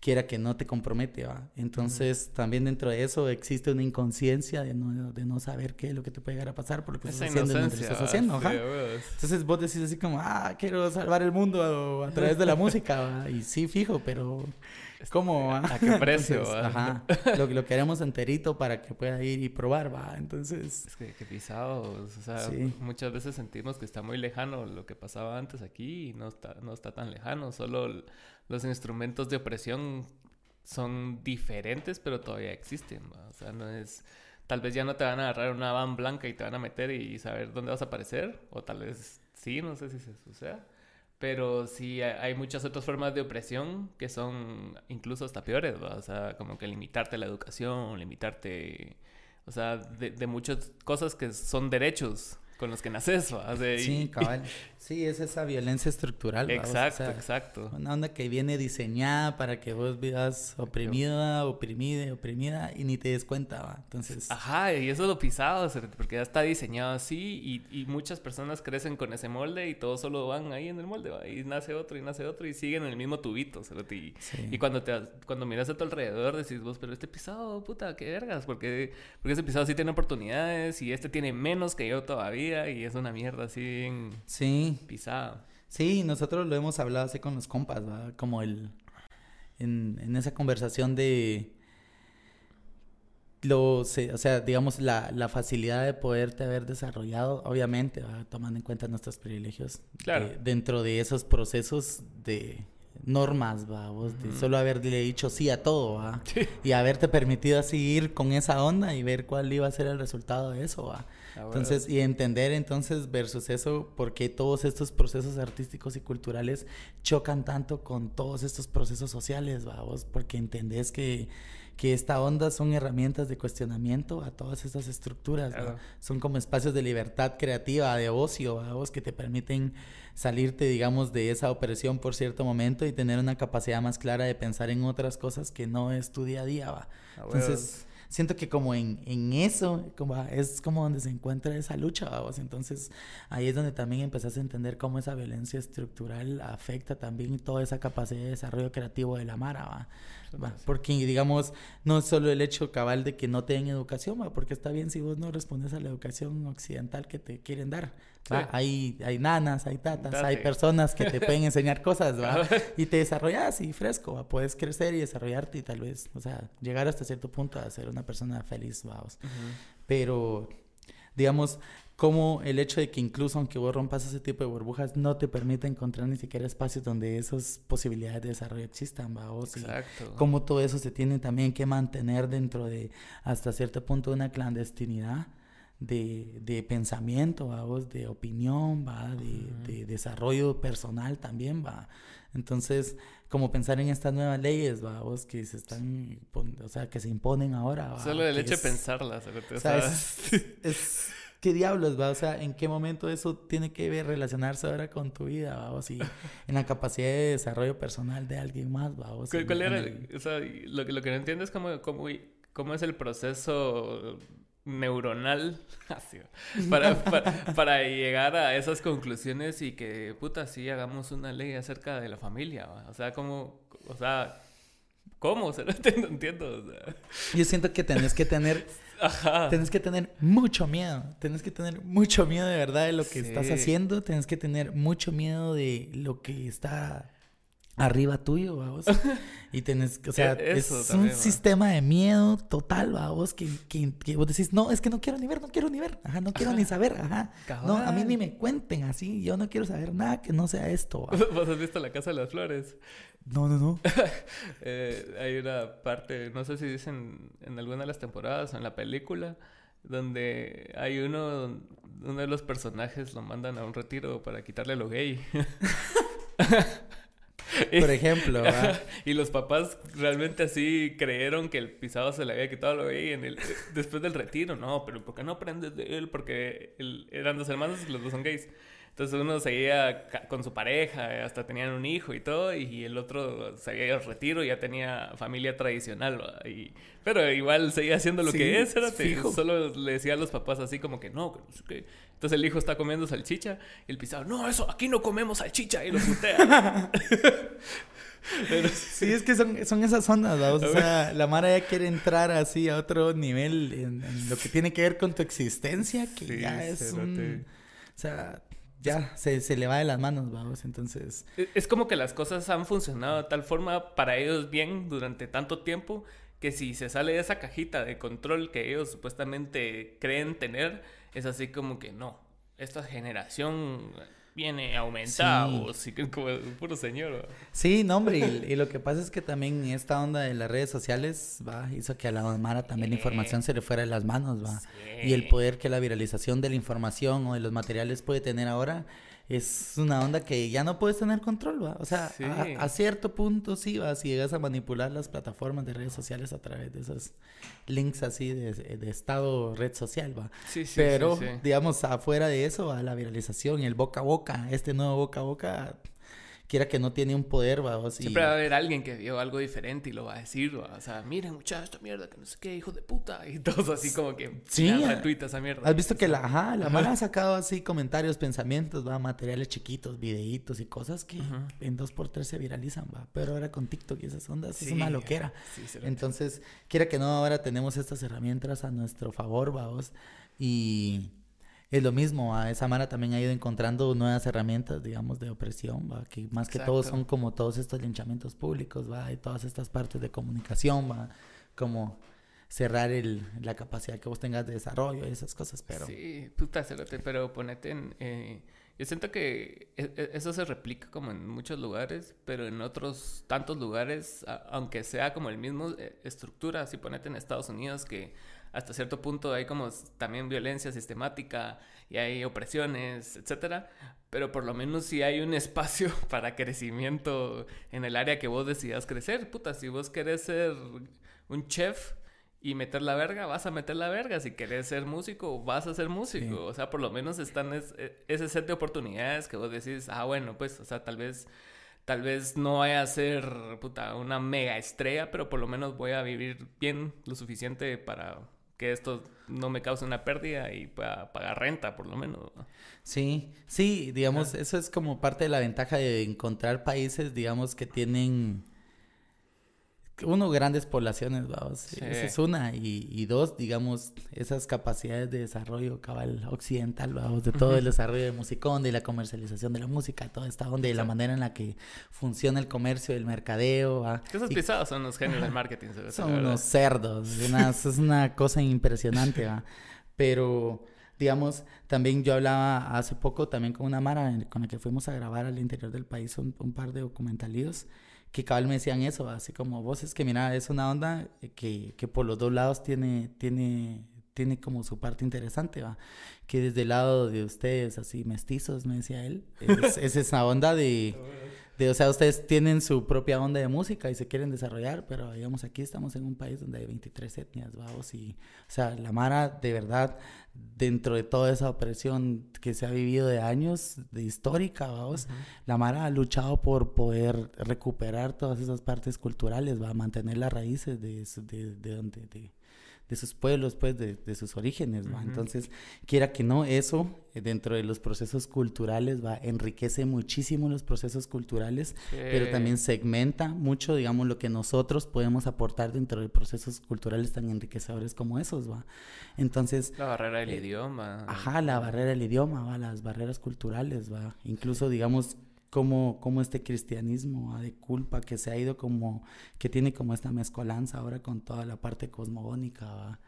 quiera que no te compromete, ¿va? Entonces, también dentro de eso existe una inconsciencia de no, de no saber qué es lo que te puede llegar a pasar por lo que estás haciendo lo que estás haciendo, Entonces vos decís así como, ah, quiero salvar el mundo a, través de la música, Y sí, fijo, pero ¿cómo? ¿A qué precio? ajá, lo, lo queremos enterito para que pueda ir y probar, ¿va? Entonces... Es que, que pisados, o sea, muchas veces sentimos que está muy lejano lo que pasaba antes aquí y no está, no está tan lejano, solo los instrumentos de opresión son diferentes, pero todavía existen. O sea, no es. Tal vez ya no te van a agarrar una van blanca y te van a meter y saber dónde vas a aparecer. O tal vez sí, no sé si se suceda. Pero sí hay muchas otras formas de opresión que son incluso hasta peores, O sea, como que limitarte la educación, limitarte. O sea, de, de muchas cosas que son derechos con los que naces. sí, [laughs] cabal. Sí, es esa violencia estructural. Exacto, exacto. Una onda que viene diseñada para que vos vivas oprimida, oprimida, oprimida y ni te des cuenta, ¿va? Entonces... Ajá, y eso es lo pisado, porque ya está diseñado así y, y, muchas personas crecen con ese molde y todos solo van ahí en el molde, ¿va? Y nace otro y nace otro y siguen en el mismo tubito, Y, y cuando, te, cuando miras a tu alrededor decís vos, pero este pisado, puta, qué vergas, porque, porque ese pisado sí tiene oportunidades y este tiene menos que yo todavía y es una mierda así en... Sí pisado. Sí, nosotros lo hemos hablado así con los compas, ¿va? Como el... En, en esa conversación de, lo, o sea, digamos, la, la, facilidad de poderte haber desarrollado, obviamente, tomando en cuenta nuestros privilegios, claro. dentro de esos procesos de normas, va, vos, de solo haberle dicho sí a todo, va, y haberte permitido así ir con esa onda y ver cuál iba a ser el resultado de eso, va. Ah, entonces, y entender entonces versus eso, por qué todos estos procesos artísticos y culturales chocan tanto con todos estos procesos sociales, va, vos, porque entendés que que esta onda son herramientas de cuestionamiento a todas estas estructuras. Son como espacios de libertad creativa, de ocio, vos, que te permiten salirte, digamos, de esa opresión por cierto momento y tener una capacidad más clara de pensar en otras cosas que no es tu día a día. ¿va? Entonces, siento que como en, en eso como, es como donde se encuentra esa lucha, vamos. Entonces, ahí es donde también empezás a entender cómo esa violencia estructural afecta también toda esa capacidad de desarrollo creativo de la Mara, ¿va? porque, digamos, no es solo el hecho cabal de que no te den educación, ¿va? porque está bien si vos no respondes a la educación occidental que te quieren dar. Hay, hay nanas, hay tatas, hay personas que te pueden enseñar [laughs] cosas, ¿va? y te desarrollas y fresco, ¿va? puedes crecer y desarrollarte y tal vez, o sea, llegar hasta cierto punto a ser una persona feliz, vamos. Pero, digamos, como el hecho de que incluso aunque vos rompas ese tipo de burbujas, no te permite encontrar ni siquiera espacios donde esas posibilidades de desarrollo existan, ¿va? Exacto. Como todo eso se tiene también que mantener dentro de, hasta cierto punto, una clandestinidad de, de pensamiento, ¿va? de opinión, ¿va? De, de, desarrollo personal también, ¿va? Entonces, como pensar en estas nuevas leyes, ¿va? Vos que se están, o sea, que se imponen ahora, Solo el hecho de pensarlas, o sea, [laughs] es ¿qué diablos, va? O sea, ¿en qué momento eso tiene que ver, relacionarse ahora con tu vida, va? O si [laughs] en la capacidad de desarrollo personal de alguien más, va? O ¿Cuál, era? O sea, lo, lo que no entiendo es cómo, cómo, cómo es el proceso neuronal [laughs] para, para, llegar a esas conclusiones y que, puta, sí hagamos una ley acerca de la familia, ¿va? O sea, cómo, o sea, ¿cómo? [laughs] O sea, no entiendo. Yo siento que tenés que tener [laughs] Ajá. Tienes que tener mucho miedo. Tienes que tener mucho miedo de verdad de lo que estás haciendo. Tienes que tener mucho miedo de lo que está arriba tuyo, vamos. [laughs] Y tenés, o sea, e-, es un sistema de miedo total, vamos, que, que, que, vos decís, no, es que no quiero ni ver, no quiero ni ver, ajá, no quiero ni saber, ajá. No, a mí ni me cuenten así, yo no quiero saber nada que no sea esto. [laughs] ¿Vos has visto La Casa de las Flores? No, no, no. [laughs] eh, hay una parte, no sé si dicen en alguna de las temporadas o en la película, donde hay uno, uno de los personajes lo mandan a un retiro para quitarle lo gay. [laughs] Por ejemplo. [laughs] y los papás realmente así creyeron que el pisado se le había quitado lo gay en el, después del retiro. No, pero ¿por qué no aprendes de él? Porque eran dos hermanos y los dos son gays. Entonces uno seguía con su pareja, hasta tenían un hijo y todo, y el otro seguía al retiro, y ya tenía familia tradicional, y, pero igual seguía haciendo lo que es, era fijo. Solo le decía a los papás así como que no, que Entonces el hijo está comiendo salchicha y el pisado, no, eso, aquí no comemos salchicha, y lo putea. [laughs] sí. es que son, son esas ondas, o sea, la Mara ya quiere entrar así a otro nivel en, lo que tiene que ver con tu existencia, que ya es un... O sea, ya se, se, le va de las manos, vamos, entonces... E, es como que las cosas han funcionado de tal forma para ellos bien durante tanto tiempo que si se sale de esa cajita de control que ellos supuestamente creen tener, es así como que no, esta generación viene aumentado, sí. como puro señor. Sí, no, hombre, y, lo que pasa es que también esta onda de las redes sociales va hizo que a la Mara también la información se le fuera de las manos, va. Y el poder que la viralización de la información o de los materiales puede tener ahora es una onda que ya no puedes tener control, ¿va? O sea, a, cierto punto sí, ¿va? Si llegas a manipular las plataformas de redes sociales a través de esos links así de, de estado red social, ¿va? Sí, sí, Pero, digamos, afuera de eso, a la viralización y el boca a boca, este nuevo boca a boca quiera que no tiene un poder, va. Siempre va a haber alguien que vio algo diferente y lo va a decir, ¿va? O sea, miren, muchachos, esta mierda, que no sé qué, hijo de puta. Y todos así como que. Sí. esa mierda. Has visto que la, ajá, la mala ha sacado así comentarios, pensamientos, va, materiales chiquitos, videitos y cosas que en dos por tres se viralizan, va. Pero ahora con TikTok y esas ondas es una loquera. Sí, Entonces, quiera que no, ahora tenemos estas herramientas a nuestro favor, vamos. Y es lo mismo, a esa Mara también ha ido encontrando nuevas herramientas, digamos, de opresión, ¿va? que más que todo son como todos estos linchamientos públicos, ¿va? y todas estas partes de comunicación, ¿va? como cerrar el, la capacidad que vos tengas de desarrollo y esas cosas, pero... Sí, puta, pero ponete en... Eh, yo siento que e, e, eso se replica como en muchos lugares, pero en otros tantos lugares, aunque sea como el mismo eh, estructura, si ponete en Estados Unidos que hasta cierto punto hay como también violencia sistemática y hay opresiones, etcétera, pero por lo menos si hay un espacio [laughs] para crecimiento en el área que vos decidas crecer, puta, si vos querés ser un chef y meter la verga, vas a meter la verga. Si querés ser músico, vas a ser músico. O sea, por lo menos están e, ese set de oportunidades que vos decís, ah, bueno, pues, o sea, tal vez, tal vez no vaya a ser, puta, una mega estrella, pero por lo menos voy a vivir bien lo suficiente para que esto no me cause una pérdida y pueda pagar renta, por lo menos. Sí, sí, digamos, eso es como parte de la ventaja de encontrar países, digamos, que tienen uno, grandes poblaciones, vamos. Esa es una. Y, dos, digamos, esas capacidades de desarrollo cabal occidental, vamos, de todo el desarrollo de musicón, de la comercialización de la música, toda esta onda, de la manera en la que funciona el comercio, el mercadeo. ¿va? Esos pisados son los genios del marketing. Son unos cerdos. [laughs] es una cosa impresionante, ¿va? Pero digamos, también yo hablaba hace poco también con una Mara con la que fuimos a grabar al interior del país un, un par de documentalitos que cabal me decían eso, así como vos es que mira, es una onda que, que por los dos lados tiene, tiene, tiene como su parte interesante, va. Que desde el lado de ustedes, así mestizos, me decía él, es, es esa onda de o sea, ustedes tienen su propia onda de música y se quieren desarrollar, pero digamos aquí estamos en un país donde hay 23 etnias, vamos, y, o sea, la Mara de verdad, dentro de toda esa opresión que se ha vivido de años, de histórica, vamos, la Mara ha luchado por poder recuperar todas esas partes culturales, va a mantener las raíces de, de, de donde, de, de sus pueblos, pues, de, de sus orígenes, ¿va? Entonces, quiera que no, eso eh, dentro de los procesos culturales, ¿va? Enriquece muchísimo los procesos culturales, pero también segmenta mucho, digamos, lo que nosotros podemos aportar dentro de procesos culturales tan enriquecedores como esos, ¿va? Entonces... La barrera del eh, idioma. Ajá, la barrera del idioma, ¿va? Las barreras culturales, ¿va? Incluso, digamos, como, como este cristianismo de culpa que se ha ido como, que tiene como esta mezcolanza ahora con toda la parte cosmogónica,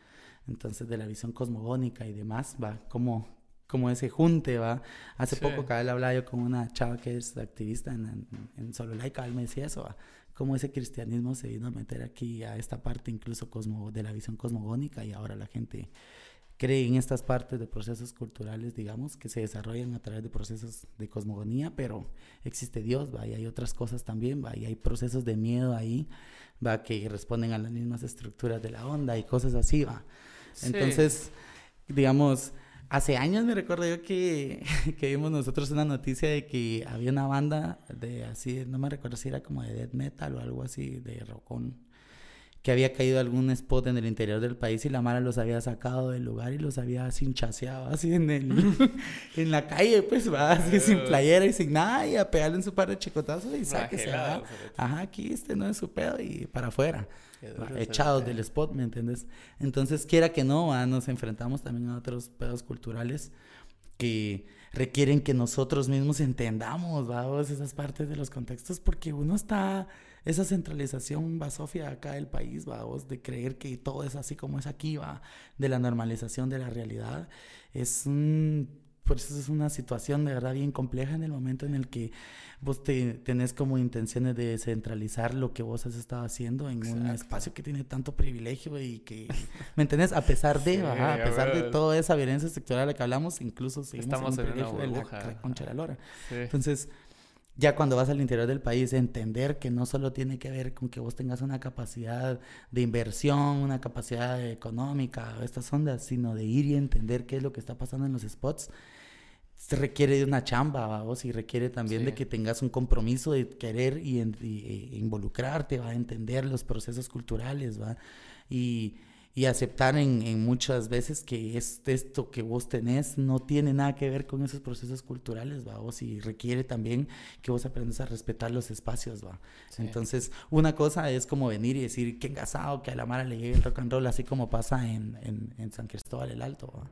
entonces de la visión cosmogónica y demás, va, como, como ese junte, va. Hace poco cada hablaba yo con una chava que es activista en, en, Solo Laica, él me decía eso, va, como ese cristianismo se vino a meter aquí a esta parte incluso cosmo, de la visión cosmogónica y ahora la gente cree en estas partes de procesos culturales, digamos, que se desarrollan a través de procesos de cosmogonía, pero existe Dios, ¿va? Y hay otras cosas también, ¿va? Y hay procesos de miedo ahí, ¿va? Que responden a las mismas estructuras de la onda y cosas así, ¿va? Entonces, digamos, hace años me recuerdo yo que, [laughs] que vimos nosotros una noticia de que había una banda de así, no me recuerdo si era como de death metal o algo así, de rockón que había caído algún spot en el interior del país y la Mara los había sacado del lugar y los había cinchaseado así en el [laughs] [laughs] en la calle, pues va así sin playera y sin nada y a pegarle en su par de chicotazos y sáquese, Ajá, aquí este no es su pedo y para afuera. Echados del spot, ¿me entiendes? Entonces, quiera que no, nos enfrentamos también a otros pedos culturales que requieren que nosotros mismos entendamos, vamos, esas partes de los contextos, porque uno está esa centralización basofia acá del país, va, vos, de creer que todo es así como es aquí, va, de la normalización de la realidad, es un, por eso es una situación de verdad bien compleja en el momento en el que vos te, tenés como intenciones de centralizar lo que vos has estado haciendo en un espacio que tiene tanto privilegio y que, ¿me entendés? A pesar de, [laughs] a pesar de toda esa violencia sectorial de la que hablamos, incluso seguimos Estamos en, en una la concha de la lora. Entonces, ya cuando vas al interior del país, entender que no solo tiene que ver con que vos tengas una capacidad de inversión, una capacidad económica, estas ondas, sino de ir y entender qué es lo que está pasando en los spots, se requiere de una chamba, vos, y requiere también de que tengas un compromiso de querer y, y, involucrarte, va a entender los procesos culturales, va, y y aceptar en, en, muchas veces que es, esto que vos tenés no tiene nada que ver con esos procesos culturales, ¿va? Vos y requiere también que vos aprendas a respetar los espacios, ¿va? Entonces, una cosa es como venir y decir que engasado, que a la Mara le llegue el rock and roll, así como pasa en, en, en San Cristóbal el Alto, ¿va?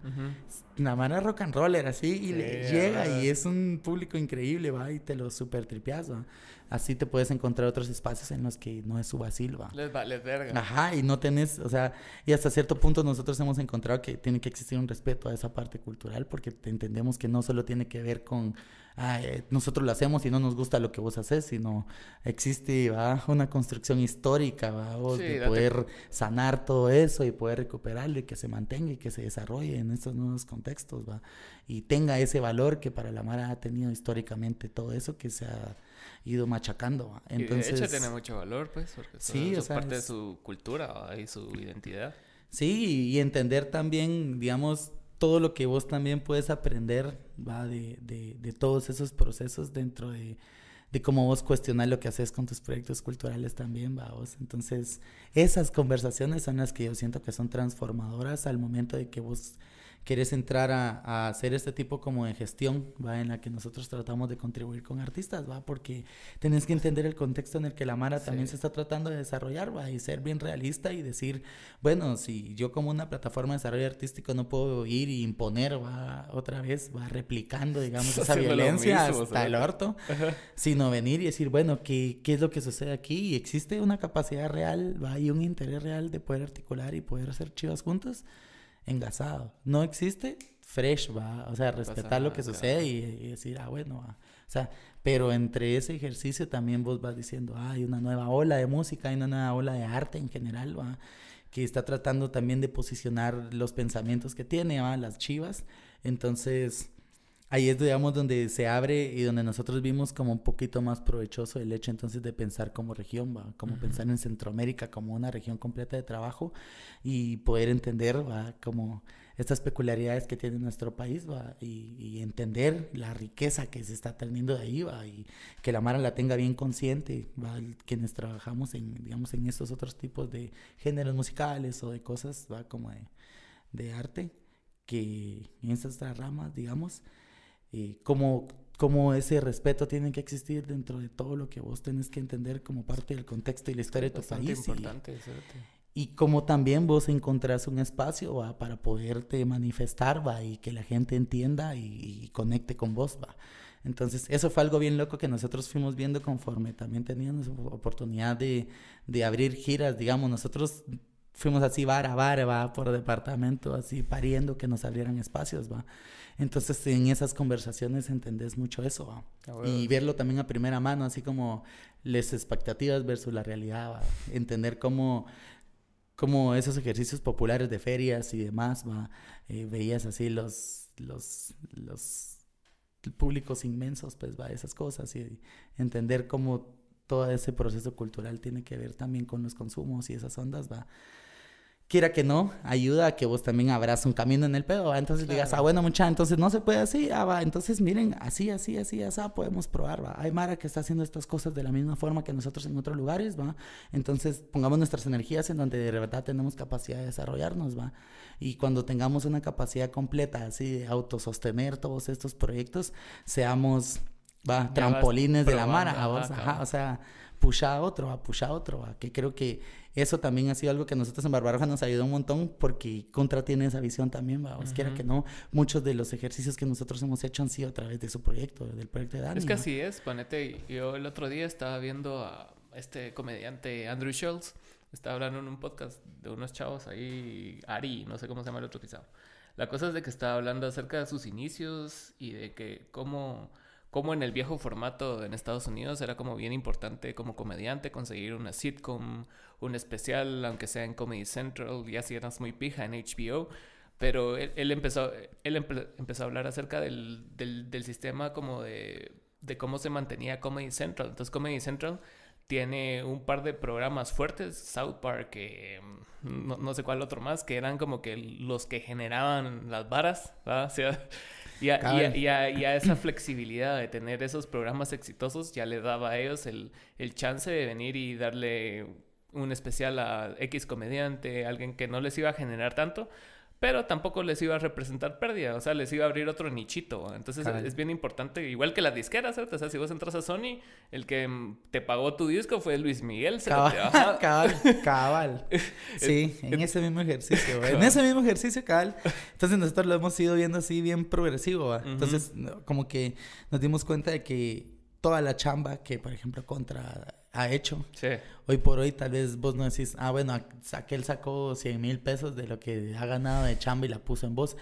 La Mara rock and roller, así, y le llega y es un público increíble, ¿va? Y te lo super tripeas, ¿va? Así te puedes encontrar otros espacios en los que no es su vacil, va. Les vale verga. Ajá, y no tenés, o sea, y hasta cierto punto nosotros hemos encontrado que tiene que existir un respeto a esa parte cultural porque entendemos que no solo tiene que ver con, eh, nosotros lo hacemos y no nos gusta lo que vos haces, sino existe ¿va? una construcción histórica, ¿va? de poder sanar todo eso y poder recuperarlo y que se mantenga y que se desarrolle en estos nuevos contextos, ¿va? Y tenga ese valor que para la Mara ha tenido históricamente todo eso que se ha ido machacando. Entonces, y de hecho tiene mucho valor, pues, porque sí, es parte de su cultura y su identidad. Sí, y entender también, digamos, todo lo que vos también puedes aprender, va, de, de, de todos esos procesos dentro de, de cómo vos cuestionar lo que haces con tus proyectos culturales también, va, vos. Entonces, esas conversaciones son las que yo siento que son transformadoras al momento de que vos quieres entrar a, hacer este tipo como de gestión, ¿va? En la que nosotros tratamos de contribuir con artistas, ¿va? Porque tenés que entender el contexto en el que la Mara también se está tratando de desarrollar, ¿va? Y ser bien realista y decir, bueno, si yo como una plataforma de desarrollo artístico no puedo ir y imponer, ¿va? Otra vez, va replicando, digamos, [laughs] esa violencia hasta el orto, sino venir y decir, bueno, ¿qué, ¿qué es lo que sucede aquí? Y existe una capacidad real, ¿va? Y un interés real de poder articular y poder hacer chivas juntos engasado. No existe fresh, va. O sea, respetar lo que sucede y, decir, ah, bueno, O sea, pero entre ese ejercicio también vos vas diciendo, ah, hay una nueva ola de música, hay una nueva ola de arte en general, va. Que está tratando también de posicionar los pensamientos que tiene, va, las chivas. Entonces, ahí es, digamos, donde se abre y donde nosotros vimos como un poquito más provechoso el hecho entonces de pensar como región, ¿va? como pensar en Centroamérica como una región completa de trabajo y poder entender ¿va? como estas peculiaridades que tiene nuestro país ¿va? Y, entender la riqueza que se está teniendo de ahí ¿va? y que la Mara la tenga bien consciente, ¿va? quienes trabajamos en, digamos, en estos otros tipos de géneros musicales o de cosas ¿va? como de, de arte que en estas ramas, digamos, y cómo, cómo ese respeto tiene que existir dentro de todo lo que vos tenés que entender como parte del contexto y la historia de tu país. Importante, y, y como también vos encontrás un espacio para poderte manifestar ¿va? y que la gente entienda y, conecte con vos. ¿va? Entonces, eso fue algo bien loco que nosotros fuimos viendo conforme también teníamos oportunidad de, de abrir giras. Digamos, nosotros fuimos así vara a va, por departamento, así pariendo que nos abrieran espacios, va. Entonces en esas conversaciones entendés mucho eso, ¿va? Ah, y verlo también a primera mano, así como las expectativas versus la realidad, ¿va? entender cómo, cómo esos ejercicios populares de ferias y demás, ¿va? Eh, veías así los, los, los públicos inmensos, pues va, esas cosas y entender cómo todo ese proceso cultural tiene que ver también con los consumos y esas ondas, va quiera que no, ayuda a que vos también abras un camino en el pedo, entonces digas, ah, bueno, mucha, entonces no se puede así, ah, va, entonces miren, así, así, así, así, podemos probar, va. Hay Mara que está haciendo estas cosas de la misma forma que nosotros en otros lugares, va. Entonces pongamos nuestras energías en donde de verdad tenemos capacidad de desarrollarnos, va. Y cuando tengamos una capacidad completa, así, de autosostener todos estos proyectos, seamos, va, trampolines de la Mara, ajá, o sea, pusha a otro, a pusha a otro, va. Que creo que eso también ha sido algo que nosotros en Barbaroja nos ayudó un montón porque Contra tiene esa visión también, vamos, quiera que no, muchos de los ejercicios que nosotros hemos hecho han sido a través de su proyecto, del proyecto de Dani. Es que así es, ponete, yo el otro día estaba viendo a este comediante Andrew Schultz, estaba hablando en un podcast de unos chavos ahí, Ari, no sé cómo se llama el otro pisado. La cosa es de que estaba hablando acerca de sus inicios y de que cómo como en el viejo formato en Estados Unidos era como bien importante como comediante conseguir una sitcom, un especial, aunque sea en Comedy Central, ya si eras muy pija en HBO. Pero él, empezó, él empezó a hablar acerca del, del, sistema como de, de, cómo se mantenía Comedy Central. Entonces Comedy Central tiene un par de programas fuertes, South Park, mm, no, no, sé cuál otro más, que eran como que los que generaban las varas, ¿verdad? [laughs] O sea, y a, esa flexibilidad de tener esos programas exitosos ya le daba a ellos el, el chance de venir y darle un especial a X comediante, alguien que no les iba a generar tanto, pero tampoco les iba a representar pérdida, o sea, les iba a abrir otro nichito. Entonces es bien importante, igual que las disqueras, ¿cierto? O sea, si vos entras a Sony, el que te pagó tu disco fue Luis Miguel. [laughs] Cabal, cabal, [laughs] cabal. Sí, en ese mismo ejercicio, en ese mismo ejercicio, cabal. Entonces nosotros lo hemos ido viendo así bien progresivo, Entonces, como que nos dimos cuenta de que toda la chamba que, por ejemplo, Contra ha hecho. Sí. Hoy por hoy tal vez vos no decís, ah, bueno, aquel sacó 100 mil pesos de lo que ha ganado de chamba y la puso en vos.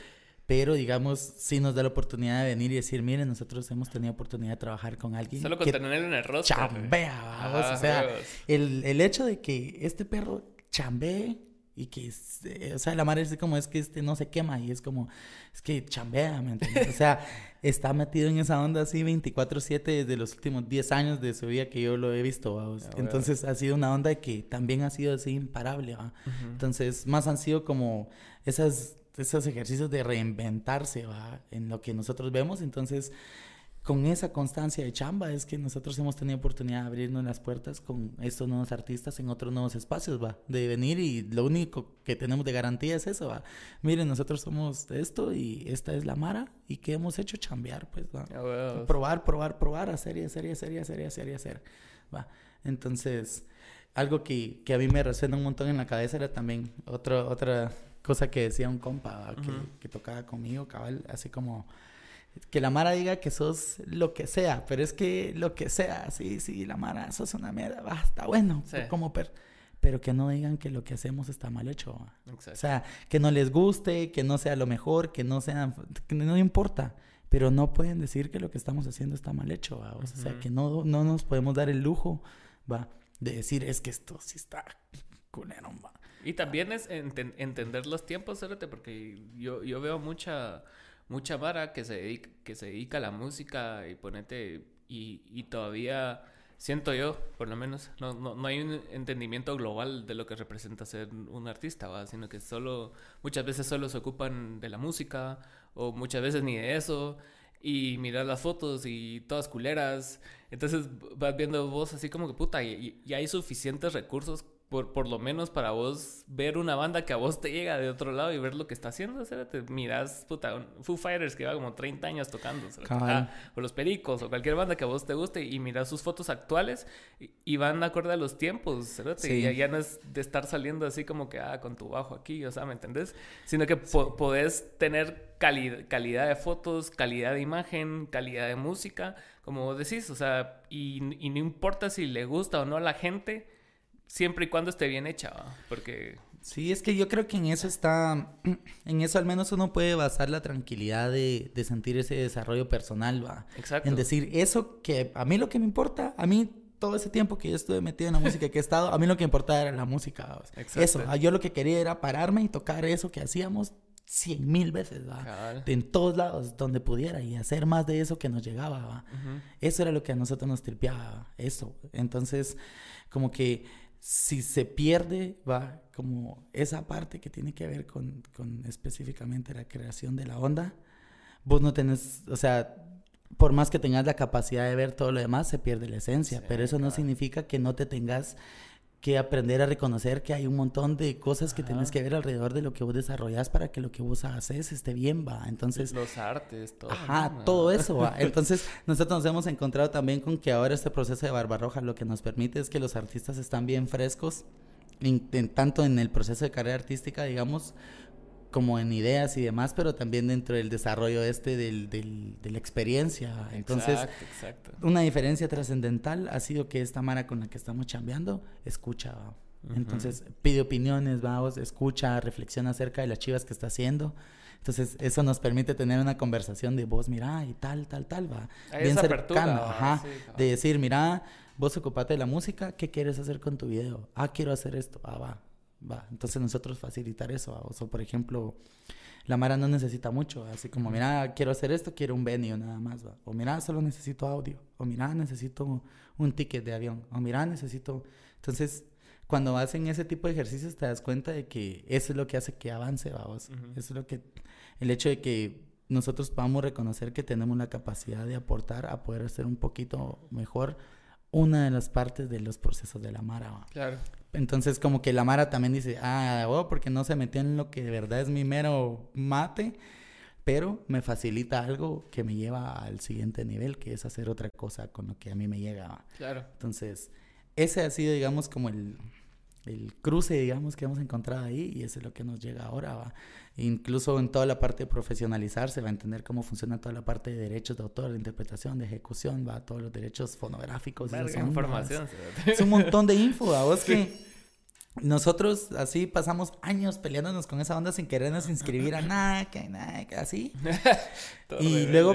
Pero, digamos, sí nos da la oportunidad de venir y decir, miren, nosotros hemos tenido oportunidad de trabajar con alguien. Solo con tenerlo en el rostro. Chambea, vamos. o sea, el, el, hecho de que este perro chambee y que, eh, o sea, la madre es como, es que este no se quema y es como, es que chambea, ¿me entiendes? O sea, [laughs] está metido en esa onda así 24/7 desde los últimos 10 años de su vida que yo lo he visto, ah, Entonces ha sido una onda que también ha sido así imparable, ¿va? Entonces, más han sido como esas, esos ejercicios de reinventarse, ¿va? En lo que nosotros vemos, entonces con esa constancia de chamba es que nosotros hemos tenido oportunidad de abrirnos las puertas con estos nuevos artistas en otros nuevos espacios, va, de venir y lo único que tenemos de garantía es eso, va. Miren, nosotros somos esto y esta es la Mara y que hemos hecho chambear, pues, va. Probar, probar, probar, hacer y hacer y hacer y hacer y hacer y hacer, va. Entonces, algo que, que a mí me resuena un montón en la cabeza era también otra otra cosa que decía un compa que, que tocaba conmigo, cabal, así como que la Mara diga que sos lo que sea, pero es que lo que sea, sí, sí, la Mara, sos una mierda, va, está bueno, como per pero que no digan que lo que hacemos está mal hecho. O sea, que no les guste, que no sea lo mejor, que no sean, que no importa, pero no pueden decir que lo que estamos haciendo está mal hecho. O sea, que no, no nos podemos dar el lujo, va, de decir es que esto sí está culero, va. Y también es entender los tiempos, porque yo, yo veo mucha mucha vara que se dedica, que se dedica a la música y ponete y, y todavía siento yo, por lo menos, no, no, no, hay un entendimiento global de lo que representa ser un artista, ¿va? sino que solo, muchas veces solo se ocupan de la música o muchas veces ni de eso y mirar las fotos y todas culeras. Entonces vas viendo vos así como que puta, y, y hay suficientes recursos por, por lo menos para vos ver una banda que a vos te llega de otro lado y ver lo que está haciendo, te miras, puta, Foo Fighters que lleva como 30 años tocando, o los Pericos, o cualquier banda que a vos te guste y miras sus fotos actuales y, van acorde a los tiempos, y ya, no es de estar saliendo así como que, ah, con tu bajo aquí, o sea, ¿me entendés? Sino que podés tener calidad de fotos, calidad de imagen, calidad de música, como vos decís, o sea, y, y no importa si le gusta o no a la gente, siempre y cuando esté bien hecha, porque... Sí, es que yo creo que en eso está, [clears throat] en eso al menos uno puede basar la tranquilidad de, de sentir ese desarrollo personal, va. Exacto. En decir, eso que a mí lo que me importa, a mí todo ese tiempo que yo estuve metido en la música que he estado, a mí lo que importaba era la música. Exacto. Eso, yo lo que quería era pararme y tocar eso que hacíamos cien mil veces, ¿va? en todos lados, donde pudiera, y hacer más de eso que nos llegaba. ¿va? Eso era lo que a nosotros nos tripeaba, eso. Entonces, como que si se pierde, va como esa parte que tiene que ver con, con, específicamente la creación de la onda, vos no tenés, o sea, por más que tengas la capacidad de ver todo lo demás, se pierde la esencia, pero eso no significa que no te tengas que aprender a reconocer que hay un montón de cosas que tienes que ver alrededor de lo que vos desarrollas para que lo que vos haces esté bien, va. Entonces... Los artes, todo. Ajá, todo eso, va. [laughs] Entonces, nosotros nos hemos encontrado también con que ahora este proceso de Barbarroja lo que nos permite es que los artistas están bien frescos, tanto en el proceso de carrera artística, digamos, como en ideas y demás, pero también dentro del desarrollo este del, del, de la experiencia. Entonces, exacto, una diferencia trascendental ha sido que esta Mara con la que estamos chambeando escucha. Entonces, pide opiniones, vamos, escucha, reflexiona acerca de las chivas que está haciendo. Entonces, eso nos permite tener una conversación de vos, mira, y tal, tal, tal, va. Bien cercano, ajá. de decir, mira, vos ocupate de la música, ¿qué quieres hacer con tu video? Ah, quiero hacer esto, ah, va Va, entonces nosotros facilitar eso. O por ejemplo, la Mara no necesita mucho. Así como, mira, quiero hacer esto, quiero un venio nada más. ¿va? O mira, solo necesito audio. O mira, necesito un ticket de avión. O mira, necesito... Entonces, cuando hacen ese tipo de ejercicios te das cuenta de que eso es lo que hace que avance, vamos. Eso es lo que... El hecho de que nosotros podamos reconocer que tenemos la capacidad de aportar a poder hacer un poquito mejor una de las partes de los procesos de la Mara. Claro. Entonces como que la Mara también dice, ah, oh, porque no se metió en lo que de verdad es mi mero mate, pero me facilita algo que me lleva al siguiente nivel, que es hacer otra cosa con lo que a mí me llega. Claro. Entonces, ese ha sido, digamos, como el, el cruce, digamos, que hemos encontrado ahí y eso es lo que nos llega ahora, ¿va? Incluso en toda la parte de profesionalizarse, va a entender cómo funciona toda la parte de derechos de autor, de interpretación, de ejecución, va, todos los derechos fonográficos. información. Es un montón de info, a vos [laughs] que nosotros así pasamos años peleándonos con esa onda sin querernos inscribir a nada, que nada, que así. [laughs] y luego,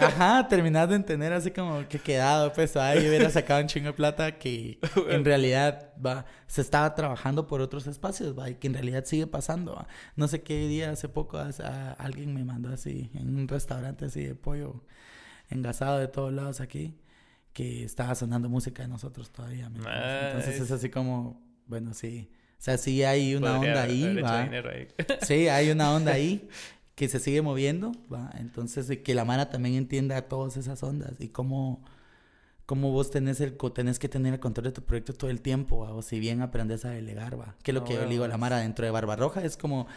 ajá, [laughs] terminas de entender así como que quedado, pues, ahí hubiera sacado un chingo de plata que [laughs] en realidad, va, se estaba trabajando por otros espacios, va, y que en realidad sigue pasando, No sé qué día, hace poco, alguien me mandó así, en un restaurante así de pollo engasado de todos lados aquí, que estaba sonando música de nosotros todavía. Entonces es así como bueno, sí. O sea, sí hay una onda ahí, ¿va? [laughs] Sí, hay una onda ahí [laughs] que se sigue moviendo, ¿va? Entonces, que la Mara también entienda todas esas ondas y cómo, cómo vos tenés, el, tenés que tener el control de tu proyecto todo el tiempo, ¿va? O si bien aprendes a delegar, ¿va? Que es lo que yo le digo a la Mara dentro de Barbarroja, es como,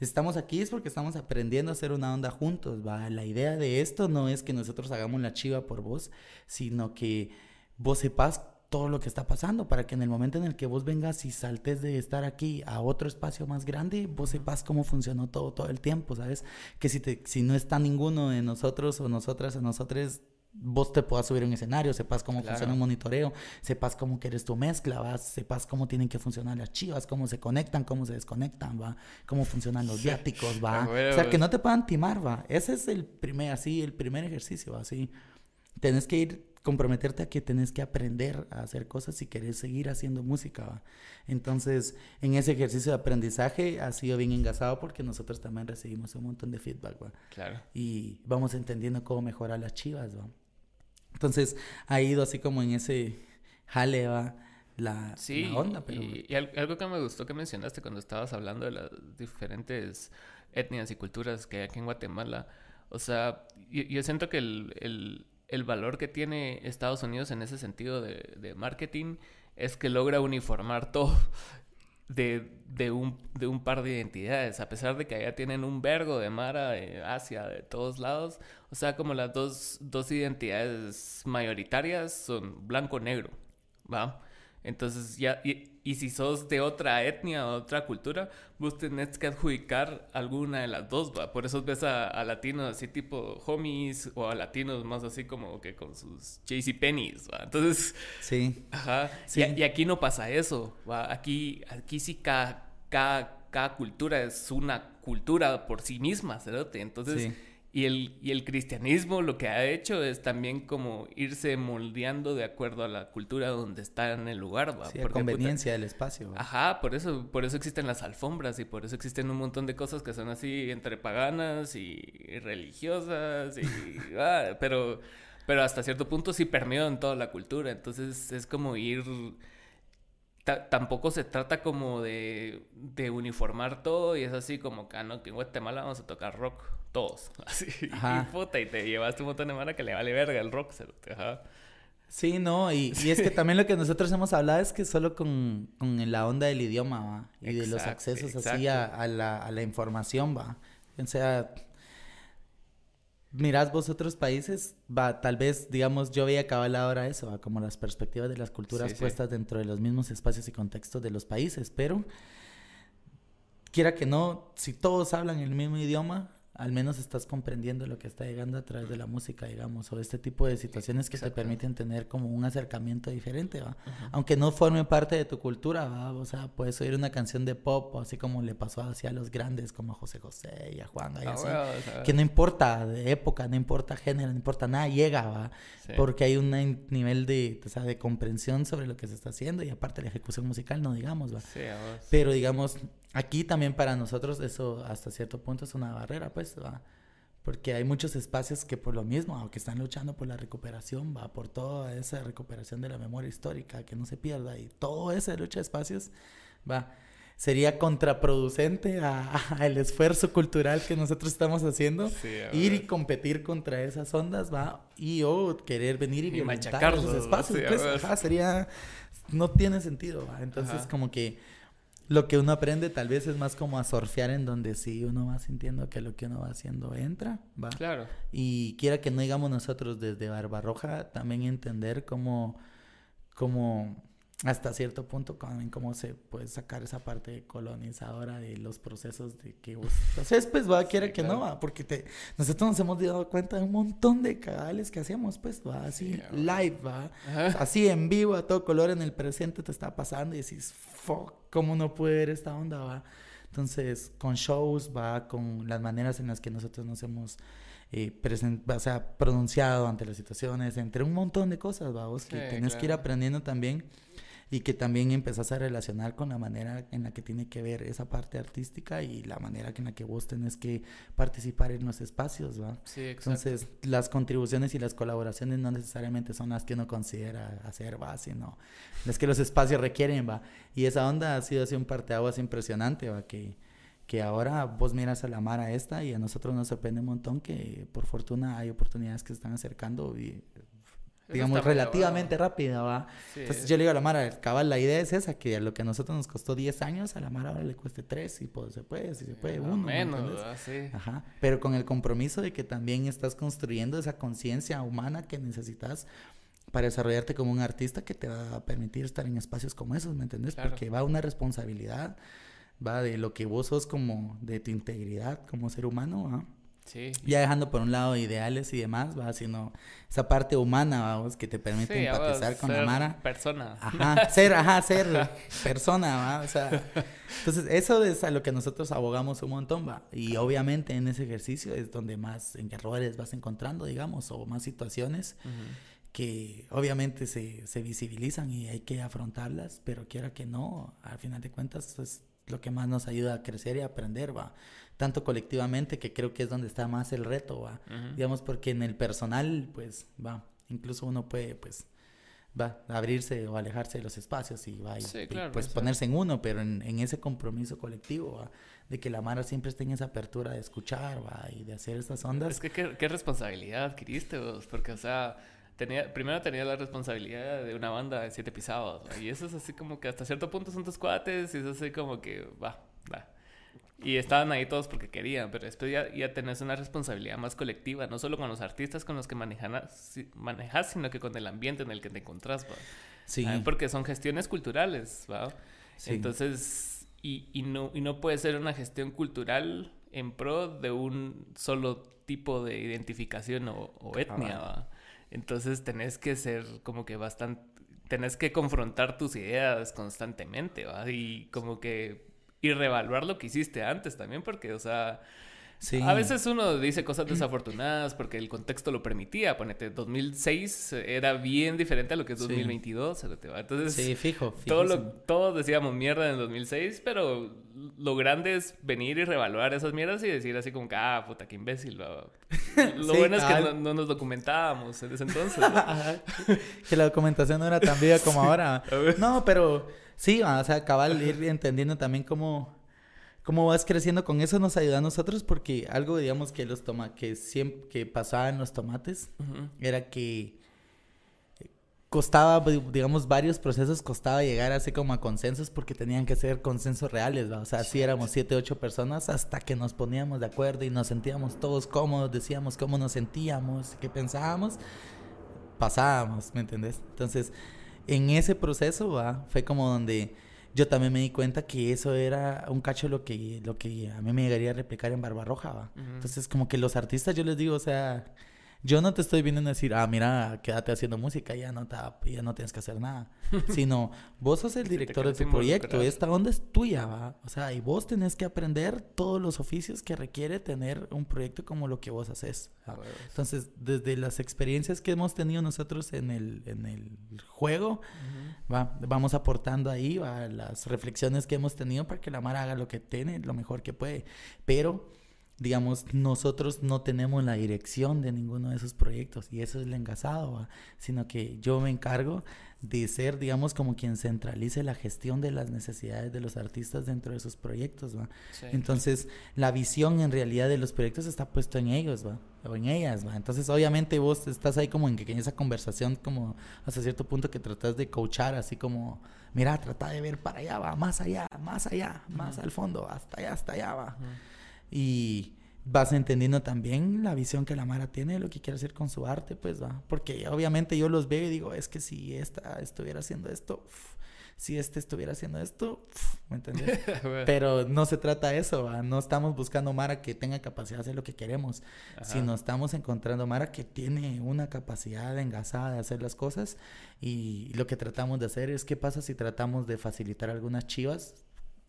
estamos aquí es porque estamos aprendiendo a hacer una onda juntos, ¿va? La idea de esto no es que nosotros hagamos la chiva por vos, sino que vos sepas todo lo que está pasando para que en el momento en el que vos vengas y saltes de estar aquí a otro espacio más grande, vos sepas cómo funcionó todo todo el tiempo, ¿sabes? Que si, te, si no está ninguno de nosotros o nosotras o nosotros, vos te puedas subir a un escenario, sepas cómo funciona un monitoreo, sepas cómo quieres tu mezcla, ¿va? sepas cómo tienen que funcionar las chivas, cómo se conectan, cómo se desconectan, ¿va? cómo funcionan los [laughs] viáticos, ¿va? o sea, que no te puedan timar, ¿va? Ese es el primer, así, el primer ejercicio, así. Tenés que ir comprometerte a que tenés que aprender a hacer cosas si querés seguir haciendo música. Entonces, en ese ejercicio de aprendizaje ha sido bien engasado porque nosotros también recibimos un montón de feedback. ¿va? Claro. Y vamos entendiendo cómo mejorar las chivas. ¿va? Entonces, ha ido así como en ese jale, ¿va? La, onda. Pero... Y, algo que me gustó que mencionaste cuando estabas hablando de las diferentes etnias y culturas que hay aquí en Guatemala. O sea, yo, siento que el el valor que tiene Estados Unidos en ese sentido de, marketing es que logra uniformar [laughs] todo de, un, de un par de identidades, a pesar de que allá tienen un vergo de Mara, de Asia, de todos lados. O sea, como las dos, dos identidades mayoritarias son blanco-negro, ¿va? Entonces ya, si sos de otra etnia o otra cultura, vos tenés que adjudicar alguna de las dos, ¿va? Por eso ves a, latinos así tipo homies o a latinos más así como que con sus JC Pennies, ¿va? Entonces... Sí. Ajá. Y, aquí no pasa eso, ¿va? Aquí, aquí sí cada, cada, cultura es una cultura por sí misma, ¿verdad? Entonces... Y el, y el cristianismo lo que ha hecho es también como irse moldeando de acuerdo a la cultura donde está en el lugar, ¿va? Sí, Porque, conveniencia del espacio. Ajá, por eso, por eso existen las alfombras y por eso existen un montón de cosas que son así entre paganas y religiosas y... [laughs] ah, pero, pero hasta cierto punto sí permeó en toda la cultura. Entonces es como ir tampoco se trata como de, de, uniformar todo y es así como que, ah, no, que en Guatemala vamos a tocar rock todos. [laughs] Así. Y puta, y te llevaste un montón de mara que le vale verga el rock. Ajá. Sí, no, y, y, es que [laughs] también lo que nosotros hemos hablado es que solo con, con la onda del idioma, ¿va? Y de los accesos así a, a, la, a la información, ¿va? O sea, mirás vos otros países, va, tal vez, digamos, yo veía cabal ahora eso, ¿va? como las perspectivas de las culturas puestas dentro de los mismos espacios y contextos de los países, pero quiera que no, si todos hablan el mismo idioma, al menos estás comprendiendo lo que está llegando a través de la música, digamos, o este tipo de situaciones que te permiten tener como un acercamiento diferente, ¿va? Aunque no forme parte de tu cultura, ¿va? O sea, puedes oír una canción de pop, así como le pasó a los grandes como a José José y a Juan, y ah, así, que no importa de época, no importa género, no importa nada, llega, ¿va? Porque hay un nivel de, o sea, de comprensión sobre lo que se está haciendo y aparte la ejecución musical, no digamos, ¿va? Pero digamos, Aquí también para nosotros eso hasta cierto punto es una barrera, pues, ¿va? porque hay muchos espacios que por lo mismo, aunque están luchando por la recuperación, va por toda esa recuperación de la memoria histórica, que no se pierda, y toda esa lucha de espacios, va, sería contraproducente al esfuerzo cultural que nosotros estamos haciendo, ir y competir contra esas ondas, va, y o querer venir y, y violentar esos espacios, pues, sería, no tiene sentido, va, entonces como que lo que uno aprende tal vez es más como a surfear en donde sí uno va sintiendo que lo que uno va haciendo entra, va. Claro. Y quiera que no digamos nosotros desde Barbarroja, también entender cómo, cómo hasta cierto punto en cómo se puede sacar esa parte colonizadora de los procesos de que vos entonces pues va quiera que no va porque te nosotros nos hemos dado cuenta de un montón de cagales que hacemos pues va así live va así en vivo a todo color en el presente te está pasando y decís fuck cómo no puede ver esta onda va entonces con shows va con las maneras en las que nosotros nos hemos eh, o sea, pronunciado ante las situaciones, entre un montón de cosas, vamos, que tienes que ir aprendiendo también y que también empezás a relacionar con la manera en la que tiene que ver esa parte artística y la manera en la que vos tenés que participar en los espacios, ¿va? Sí, Entonces, las contribuciones y las colaboraciones no necesariamente son las que uno considera hacer, ¿va? Sino las que los espacios requieren, ¿va? Y esa onda ha sido así un parteaguas impresionante, ¿va? Que, que ahora vos miras a la Mara esta y a nosotros nos sorprende un montón que por fortuna hay oportunidades que se están acercando y digamos, relativamente rápida, ¿va? Entonces yo le digo a la Mara, cabal, la idea es esa, que a lo que a nosotros nos costó 10 años, a la Mara ahora le cueste 3 y pues se puede, si se puede, uno. Menos, Sí. Ajá, pero con el compromiso de que también estás construyendo esa conciencia humana que necesitas para desarrollarte como un artista que te va a permitir estar en espacios como esos, ¿me entendés? Porque va una responsabilidad, va de lo que vos sos como, de tu integridad como ser humano, ¿ah? Ya dejando por un lado ideales y demás, va, sino esa parte humana, vamos, que te permite empatizar con la Mara. Persona. Ajá, ser, ajá, ser [laughs] persona, va, o sea. Entonces, eso es a lo que nosotros abogamos un montón, va. Y obviamente en ese ejercicio es donde más errores vas encontrando, digamos, o más situaciones. que obviamente se, se visibilizan y hay que afrontarlas, pero quiera que no, al final de cuentas es lo que más nos ayuda a crecer y a aprender, va tanto colectivamente, que creo que es donde está más el reto, ¿va? Digamos, porque en el personal, pues, va, incluso uno puede, pues, va, abrirse o alejarse de los espacios y va, y, pues, ponerse en uno, pero en, ese compromiso colectivo, ¿va? De que la Mara siempre esté en esa apertura de escuchar, va, y de hacer estas ondas. Es que qué, responsabilidad adquiriste vos, porque, o sea... Tenía, primero tenía la responsabilidad de una banda de siete pisados, y eso es así como que hasta cierto punto son tus cuates, y es así como que, va, va. Y estaban ahí todos porque querían, pero después ya, ya tenés una responsabilidad más colectiva, no solo con los artistas con los que manejas, manejas sino que con el ambiente en el que te encontrás, ¿va? Sí. Ah, porque son gestiones culturales, ¿va? Entonces, y, y, no, y no puede ser una gestión cultural en pro de un solo tipo de identificación o, etnia, ¿va? Entonces tenés que ser como que bastante, tenés que confrontar tus ideas constantemente, ¿va? Y como que y reevaluar lo que hiciste antes también, porque, o sea, a veces uno dice cosas [clears throat] desafortunadas porque el contexto lo permitía. Ponete, 2006 era bien diferente a lo que es 2022. Entonces, sí, fijo. todos decíamos mierda en 2006, pero lo grande es venir y reevaluar esas mierdas y decir así como que, ah, puta, qué imbécil. [laughs] Lo, bueno es que no, nos documentábamos en ese entonces. [laughs] que la documentación no era tan viva como [laughs] ahora. no, pero Sí, o sea, cabal, ir entendiendo también cómo, cómo vas creciendo con eso nos ayuda a nosotros porque algo, digamos, que los toma que siempre que pasaba en los tomates era que costaba, digamos, varios procesos costaba llegar así como a consensos porque tenían que ser consensos reales, ¿va? O sea, si éramos siete, ocho personas hasta que nos poníamos de acuerdo y nos sentíamos todos cómodos, decíamos cómo nos sentíamos, qué pensábamos, pasábamos, ¿me entendés? Entonces, en ese proceso ¿va? fue como donde yo también me di cuenta que eso era un cacho lo que, lo que a mí me llegaría a replicar en Barbarroja. ¿va? Entonces, como que los artistas, yo les digo, o sea, yo no te estoy viendo a decir, ah, mira, quédate haciendo música, ya no, ya no tienes que hacer nada. [laughs] Sino, vos sos el director de tu proyecto, esta onda es tuya, ¿va? O sea, y vos tenés que aprender todos los oficios que requiere tener un proyecto como lo que vos haces. Entonces, desde las experiencias que hemos tenido nosotros en el, en el juego, va, vamos aportando ahí va, las reflexiones que hemos tenido para que la Mara haga lo que tiene, lo mejor que puede. Pero digamos, nosotros no tenemos la dirección de ninguno de esos proyectos y eso es el engasado, sino que yo me encargo de ser, digamos, como quien centralice la gestión de las necesidades de los artistas dentro de esos proyectos, ¿va? Entonces, la visión en realidad de los proyectos está puesto en ellos, ¿va? O en ellas, ¿va? Entonces, obviamente vos estás ahí como en, que, en esa conversación, como hasta cierto punto que tratas de coachar, así como, mira, trata de ver para allá, va, más allá, más allá, más al fondo, hasta allá, hasta allá, va y vas entendiendo también la visión que la Mara tiene de lo que quiere hacer con su arte, pues va. Porque obviamente yo los veo y digo, es que si esta estuviera haciendo esto, si este estuviera haciendo esto, ¿me entiendes? [laughs] Pero no se trata de eso, no estamos buscando Mara que tenga capacidad de hacer lo que queremos, sino estamos encontrando Mara que tiene una capacidad engasada de hacer las cosas y lo que tratamos de hacer es qué pasa si tratamos de facilitar algunas chivas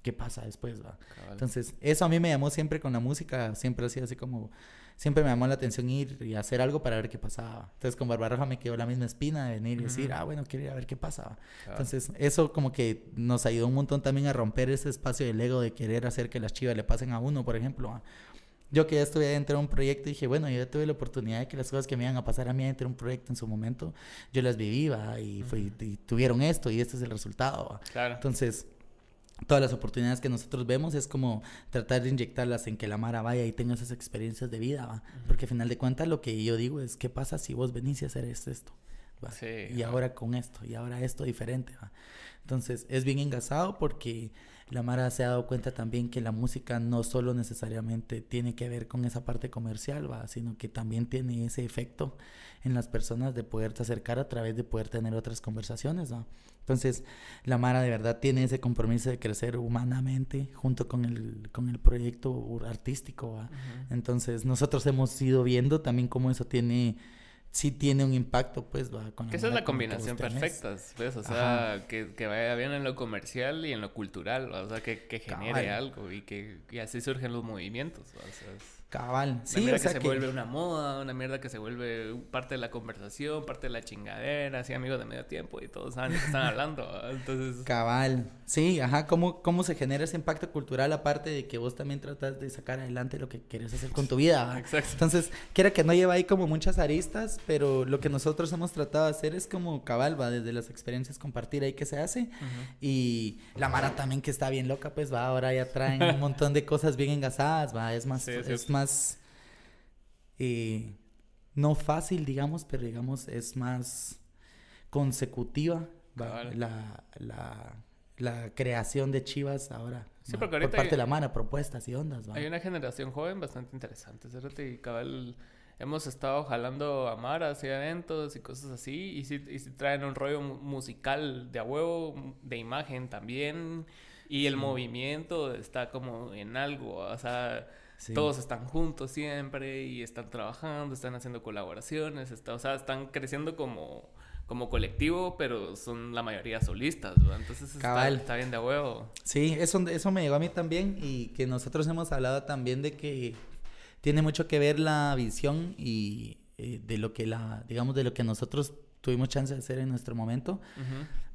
qué pasa después, va. Entonces, eso a mí me llamó siempre con la música, siempre sido así como, siempre me llamó la atención ir y hacer algo para ver qué pasaba. Entonces, con Barbarroja me quedó la misma espina de venir y decir, ah, bueno, quiero ir a ver qué pasaba. Entonces, eso como que nos ayudó un montón también a romper ese espacio del ego de querer hacer que las chivas le pasen a uno, por ejemplo. Yo que ya estuve dentro de un proyecto dije, bueno, yo ya tuve la oportunidad de que las cosas que me iban a pasar a mí dentro de un proyecto en su momento, yo las viví, y, y tuvieron esto y este es el resultado. Claro. Entonces, todas las oportunidades que nosotros vemos es como tratar de inyectarlas en que la Mara vaya y tenga esas experiencias de vida, ¿va? Porque al final de cuentas lo que yo digo es, ¿qué pasa si vos venís a hacer esto? y ahora con esto, y ahora esto diferente, ¿va? Entonces, es bien engasado porque la Mara se ha dado cuenta también que la música no solo necesariamente tiene que ver con esa parte comercial, ¿va? Sino que también tiene ese efecto en las personas de poderte acercar a través de poder tener otras conversaciones, ¿va? Entonces, la Mara de verdad tiene ese compromiso de crecer humanamente junto con el, con el proyecto artístico. Entonces, nosotros hemos ido viendo también cómo eso tiene sí tiene un impacto, pues, va. Con que esa es la combinación perfecta, pues, o sea, que, que, vaya bien en lo comercial y en lo cultural, o sea, que, que genere algo y que y así surgen los movimientos, o sea, Cabal. Sí, una mierda que se vuelve una moda, una mierda que se vuelve parte de la conversación, parte de la chingadera, así amigos de medio tiempo y todos saben están hablando. Entonces... [laughs] Cabal. Sí, ajá, ¿Cómo, cómo se genera ese impacto cultural aparte de que vos también tratas de sacar adelante lo que quieres hacer con tu vida. Exacto. Entonces, quiera que no lleva ahí como muchas aristas, pero lo que nosotros hemos tratado de hacer es como cabal, va, desde las experiencias compartir ahí que se hace. Y la Mara también que está bien loca, pues va, ahora ya traen un montón de cosas bien engasadas, va, es más, es más eh, no fácil, digamos, pero digamos es más consecutiva la, la, creación de Chivas ahora. por parte de la mano, propuestas y ondas. Hay una generación joven bastante interesante, Y cabal, hemos estado jalando a Maras y eventos y cosas así. Y si, y si traen un rollo musical de a huevo, de imagen también. Y el movimiento está como en algo, o sea todos están juntos siempre y están trabajando, están haciendo colaboraciones, está, o sea, están creciendo como, como colectivo, pero son la mayoría solistas, Entonces está, está, bien de huevo. Sí, eso, eso me llegó a mí también y que nosotros hemos hablado también de que tiene mucho que ver la visión y eh, de lo que la, digamos, de lo que nosotros tuvimos chance de hacer en nuestro momento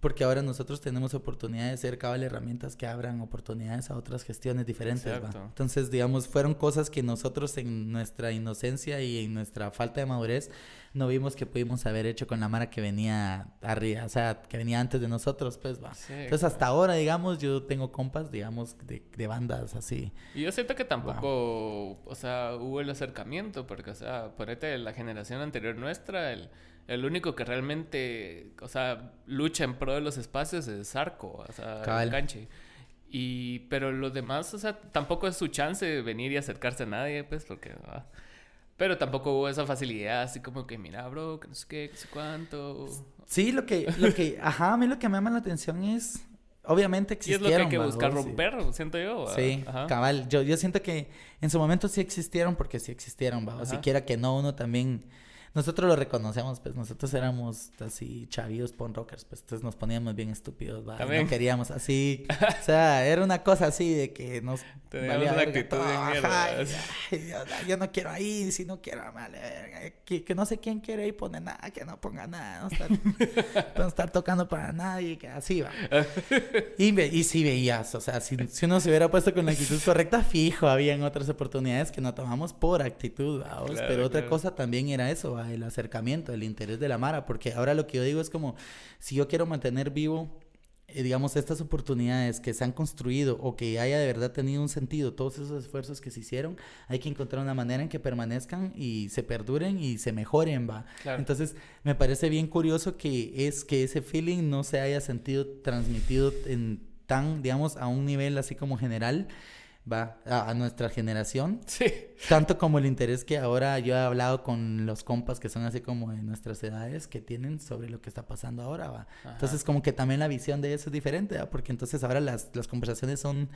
porque ahora nosotros tenemos oportunidad de ser cabal herramientas que abran oportunidades a otras gestiones diferentes. Entonces, digamos, fueron cosas que nosotros en nuestra inocencia y en nuestra falta de madurez no vimos que pudimos haber hecho con la Mara que venía arriba, o sea, que venía antes de nosotros, pues va. Entonces, hasta ahora, digamos, yo tengo compas, digamos, de, bandas así. Y yo siento que tampoco, o sea, hubo el acercamiento, porque, o sea, ponete la generación anterior nuestra, el el único que realmente, o sea, lucha en pro de los espacios es Arco, o sea, el canche. Y, pero los demás, o sea, tampoco es su chance de venir y acercarse a nadie, pues, porque... Ah, pero tampoco hubo esa facilidad, así como que, mira, bro, que no sé qué, que sé cuánto. Sí, lo que, lo que, [laughs] ajá, a mí lo que me llama la atención es, obviamente existieron. Y es lo que hay que buscar romper, siento yo. Sí, cabal. Yo, yo siento que en su momento sí existieron porque sí existieron, ¿va? O siquiera que no, uno también nosotros lo reconocemos, pues nosotros éramos así chavillos pon rockers, pues entonces nos poníamos bien estúpidos, ¿va? No queríamos así, [laughs] o sea, era una cosa así de que nos valía una actitud yo, no quiero ahí, si no quiero, vale, que, no sé quién quiere ir pone nada, que no ponga nada, no estar, [laughs] no estar tocando para nadie, que así va. [laughs] Y, y si veías, o sea, si, si, uno se hubiera puesto con la actitud correcta, fijo, habían otras oportunidades que no tomamos por actitud, pero otra cosa también era eso, ¿va? El acercamiento, el interés de la Mara, porque ahora lo que yo digo es como, si yo quiero mantener vivo, eh, digamos, estas oportunidades que se han construido o que haya de verdad tenido un sentido, todos esos esfuerzos que se hicieron, hay que encontrar una manera en que permanezcan y se perduren y se mejoren, va. Entonces, me parece bien curioso que es que ese feeling no se haya sentido transmitido en tan, digamos, a un nivel así como general va a, nuestra generación. Sí. Tanto como el interés que ahora yo he hablado con los compas que son así como de nuestras edades que tienen sobre lo que está pasando ahora, va. Entonces como que también la visión de eso es diferente, ¿va? Porque entonces ahora las, las conversaciones son,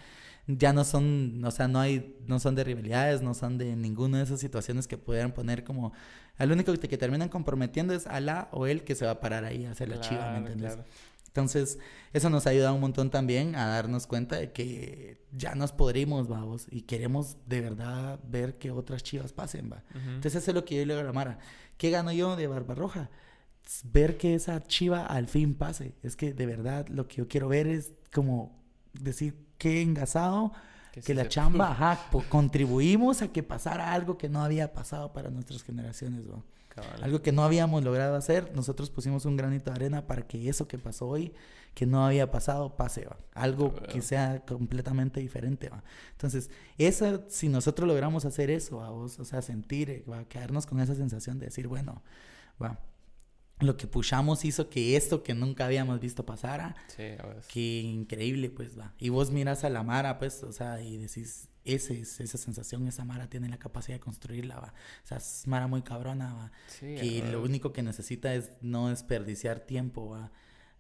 ya no son, o sea, no hay, no son de rivalidades, no son de ninguna de esas situaciones que pudieran poner como, al único que, que terminan comprometiendo es a la o él que se va a parar ahí a hacer la chiva, ¿me entiendes? Entonces, eso nos ha ayudado un montón también a darnos cuenta de que ya nos podrimos, vamos, y queremos de verdad ver que otras chivas pasen, va. Entonces, eso es lo que yo le digo a la Mara. ¿Qué gano yo de Barbarroja? Ver que esa chiva al fin pase. Es que de verdad lo que yo quiero ver es como decir qué engasado, que, la chamba, [laughs] ajá, contribuimos a que pasara algo que no había pasado para nuestras generaciones, va. Algo que no habíamos logrado hacer, nosotros pusimos un granito de arena para que eso que pasó hoy, que no había pasado, pase, ¿va? Algo que sea completamente diferente, ¿va? Entonces, esa, si nosotros logramos hacer eso, o sea, sentir, ¿va? Quedarnos con esa sensación de decir, bueno, va, lo que pushamos hizo que esto que nunca habíamos visto pasara. Sí, a Que increíble, pues va. Y vos miras a la Mara, pues, o sea, y decís, ese, esa sensación, esa Mara tiene la capacidad de construirla, va. O sea, es Mara muy cabrona, va. Sí, que lo único que necesita es no desperdiciar tiempo, va.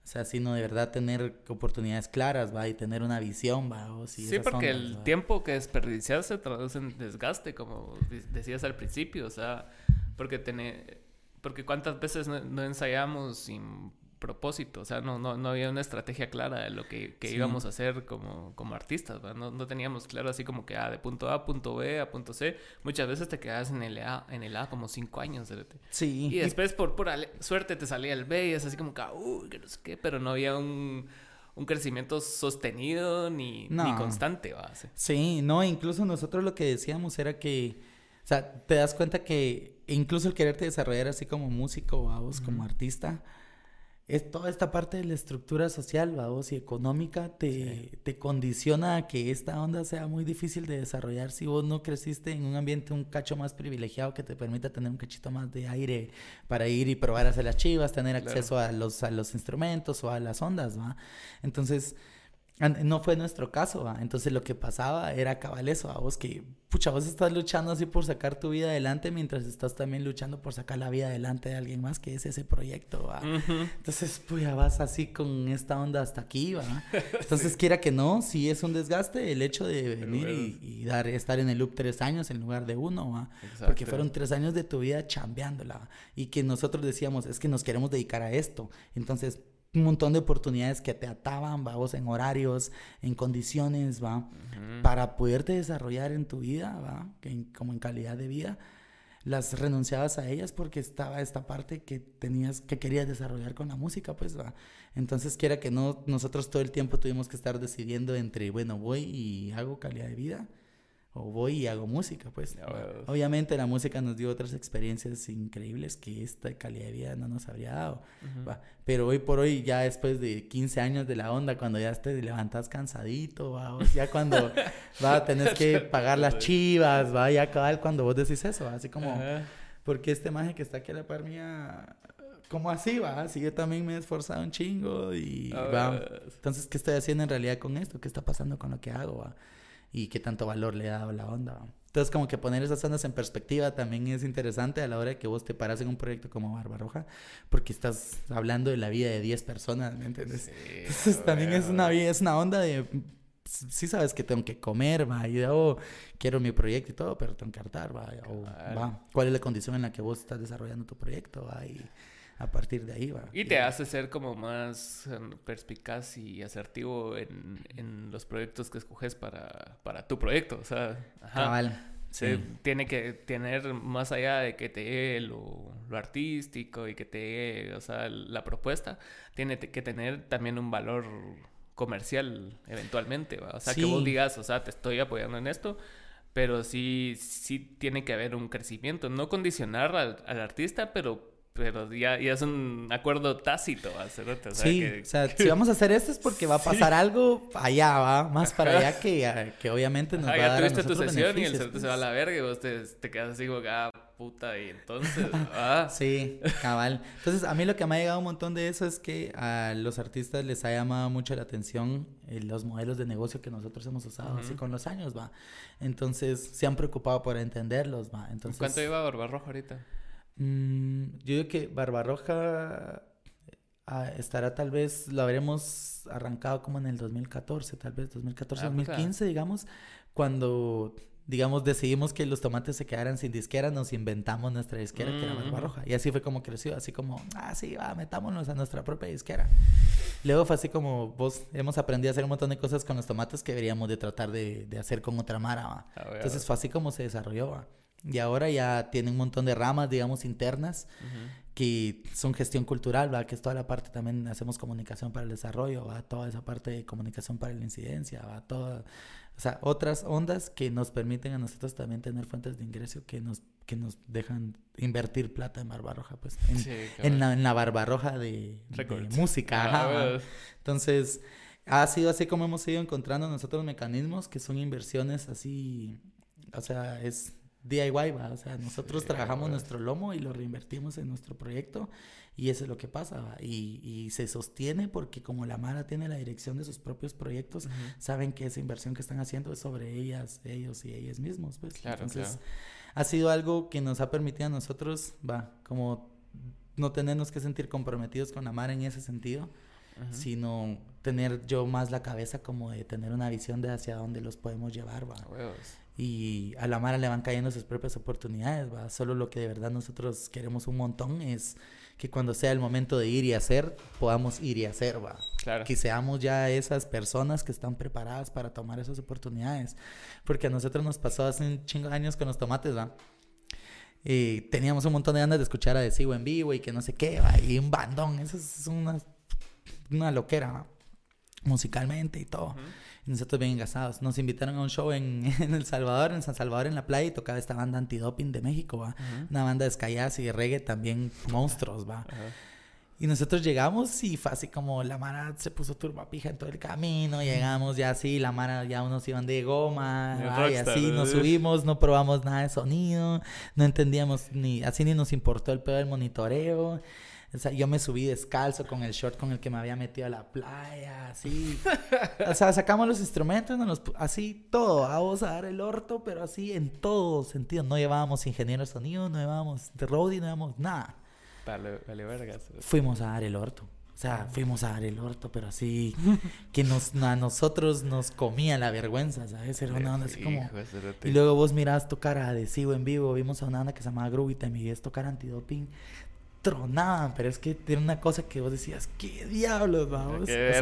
O sea, sino de verdad tener oportunidades claras, va, y tener una visión, va. O sí, porque el tiempo que desperdicias se traduce en desgaste, como decías al principio, o sea, porque tener, porque cuántas veces no ensayamos sin propósito, o sea, no, no, no había una estrategia clara de lo que, que íbamos a hacer como, como artistas, no, no, teníamos claro así como que, ah, de punto A a punto B a punto C, muchas veces te quedas en el A, en el A como cinco años, Sí. Y después por pura suerte te salía el B y es así como que, uy, que no sé qué, pero no había un, un crecimiento sostenido ni, ni constante, base. Sí, no, incluso nosotros lo que decíamos era que, o sea, te das cuenta que incluso el quererte desarrollar así como músico, vos, como artista, es toda esta parte de la estructura social, vamos, y económica te, te, condiciona a que esta onda sea muy difícil de desarrollar si vos no creciste en un ambiente un cacho más privilegiado que te permita tener un cachito más de aire para ir y probar a hacer las chivas, tener acceso a los, a los instrumentos o a las ondas, ¿va? Entonces, no fue nuestro caso, ¿va? entonces lo que pasaba era cabal eso, a vos que, pucha, vos estás luchando así por sacar tu vida adelante mientras estás también luchando por sacar la vida adelante de alguien más que es ese proyecto, ¿va? Entonces, pues ya vas así con esta onda hasta aquí, ¿va? [laughs] Entonces, quiera que no, sí es un desgaste el hecho de venir y, dar, estar en el loop tres años en lugar de uno, ¿va? Porque fueron tres años de tu vida chambeándola, y que nosotros decíamos, es que nos queremos dedicar a esto, entonces un montón de oportunidades que te ataban, vamos, en horarios, en condiciones, va, para poderte desarrollar en tu vida, va, como en calidad de vida, las renunciabas a ellas porque estaba esta parte que tenías, que querías desarrollar con la música, pues, va. Entonces, quiera que no, nosotros todo el tiempo tuvimos que estar decidiendo entre, bueno, voy y hago calidad de vida, o voy y hago música, pues. Obviamente la música nos dio otras experiencias increíbles que esta calidad de vida no nos habría dado. Pero hoy por hoy, ya después de 15 años de la onda, cuando ya te levantas cansadito, ¿va? ya cuando [laughs] va, tenés que pagar las chivas, va, ya cabal cuando vos decís eso, así como, porque este maje que está aquí a la par mía como así, va, así yo también me he esforzado un chingo y va. Entonces, ¿qué estoy haciendo en realidad con esto? ¿Qué está pasando con lo que hago? Va? Y qué tanto valor le ha dado la onda. Entonces, como que poner esas ondas en perspectiva también es interesante a la hora de que vos te paras en un proyecto como Barbarroja, porque estás hablando de la vida de 10 personas, ¿me entiendes? Entonces, también es una, es una onda de sí sabes que tengo que comer, va, y oh, quiero mi proyecto y todo, pero tengo que hartar, va, o, va, cuál es la condición en la que vos estás desarrollando tu proyecto, va, y a partir de ahí va. Y te hace ser como más em, perspicaz y asertivo en, en los proyectos que escoges para, para tu proyecto. O sea, ajá. Sí. tiene que tener más allá de que te dé lo, lo, artístico y que te dé, o sea, la propuesta, tiene que tener también un valor comercial eventualmente, ¿va? o sea, que vos digas, o sea, te estoy apoyando en esto, pero sí, sí tiene que haber un crecimiento, no condicionar al, al artista, pero pero ya, ya es un acuerdo tácito, o sea, sí, o sea, si vamos a hacer esto es porque va a [laughs] pasar algo allá, va, más para allá que, que obviamente nos va a dar tuviste tu sesión y el cerote se va a la verga y vos te, te quedas así como, ah, puta, y entonces, [laughs] ah. Sí, cabal. Entonces, a mí lo que me ha llegado un montón de eso es que a los artistas les ha llamado mucho la atención eh, los modelos de negocio que nosotros hemos usado así con los años, va. Entonces, se han preocupado por entenderlos, va. Entonces, ¿Cuánto lleva Barbarroja ahorita? Mm, yo digo que Barbarroja ah, estará tal vez, lo habremos arrancado como en el 2014, tal vez 2014, 2015, ah, digamos, cuando digamos, decidimos que los tomates se quedaran sin disquera, nos inventamos nuestra disquera, que era Barbarroja. Y así fue como creció, así como, ah, sí, va, metámonos a nuestra propia disquera. Luego fue así como, vos hemos aprendido a hacer un montón de cosas con los tomates que deberíamos de tratar de, de hacer con otra mara, Entonces fue así como se desarrolló, Y ahora ya tiene un montón de ramas, digamos, internas, que son gestión cultural, ¿va? Que es toda la parte, también hacemos comunicación para el desarrollo, ¿va? Toda esa parte de comunicación para la incidencia, ¿va? Toda o sea, otras ondas que nos permiten a nosotros también tener fuentes de ingreso que nos, que nos dejan invertir plata en Barbarroja, pues. En, la, en la Barbarroja de, música. Ah, Entonces, ha sido así como hemos ido encontrando nosotros mecanismos que son inversiones así, o sea, es DIY, ¿va? O sea, nosotros trabajamos nuestro lomo y lo reinvertimos en nuestro proyecto y eso es lo que pasa, y, y, se sostiene porque como la Mara tiene la dirección de sus propios proyectos, saben que esa inversión que están haciendo es sobre ellas, ellos y ellas mismos, pues. Claro, Entonces, ha sido algo que nos ha permitido a nosotros, va, como no tenernos que sentir comprometidos con la Mara en ese sentido, sino tener yo más la cabeza como de tener una visión de hacia dónde los podemos llevar, va. Y a la Mara le van cayendo sus propias oportunidades, va. Solo lo que de verdad nosotros queremos un montón es que cuando sea el momento de ir y hacer, podamos ir y hacer, va. Claro. Que seamos ya esas personas que están preparadas para tomar esas oportunidades. Porque a nosotros nos pasó hace un chingo de años con los tomates, va. Y teníamos un montón de ganas de escuchar a Decibo en vivo y que no sé qué, va. Y un bandón, eso es una, una loquera, ¿va? musicalmente y todo nosotros bien engasados. Nos invitaron a un show en, [laughs] en, El Salvador, en San Salvador, en la playa, y tocaba esta banda antidoping de México, ¿va? Una banda de Skyas y de reggae también monstruos, ¿va? Y nosotros llegamos y fue así como la mara se puso turbapija en todo el camino. Llegamos ya así, la mara ya unos iban de goma. y así nos subimos, no probamos nada de sonido. No entendíamos ni, así ni nos importó el pedo del monitoreo. O sea, yo me subí descalzo con el short con el que me había metido a la playa, así. [laughs] o sea, sacamos los instrumentos, así todo. Vamos a dar el orto, pero así en todo sentido. No llevábamos ingeniero de sonido, no llevábamos de roadie, no llevábamos nada. Vale, vale vergas. Fuimos a dar el orto. O sea, fuimos a dar el orto, pero así [laughs] que nos, a nosotros nos comía la vergüenza, ¿sabes? Era una onda así como... Y luego vos mirás tocar a Adhesivo en vivo, vimos a una banda que se llamaba Groovy, te es tocar antidoping tronaban, pero es que tiene una cosa que vos decías, ¿qué diablos, vamos? ¿Qué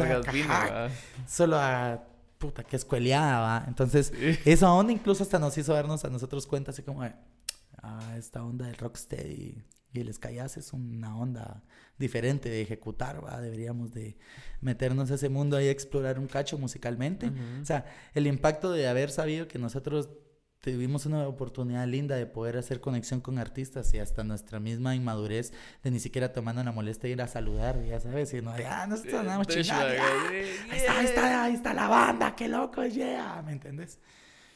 Solo a puta, que escueleada, va. Entonces, [laughs] esa onda incluso hasta nos hizo darnos a nosotros cuenta, así como, ah, esta onda del rocksteady y el Skyas es una onda diferente de ejecutar, va. Deberíamos de meternos a ese mundo ahí a explorar un cacho musicalmente. O sea, el impacto de haber sabido que nosotros tuvimos una oportunidad linda de poder hacer conexión con artistas y hasta nuestra misma inmadurez de ni siquiera tomando la molestia de ir a saludar, ya sabes, y no de, ah, no está nada más chingando, ahí, está, ahí, está, ahí está la banda, qué loco, yeah, ¿me entiendes?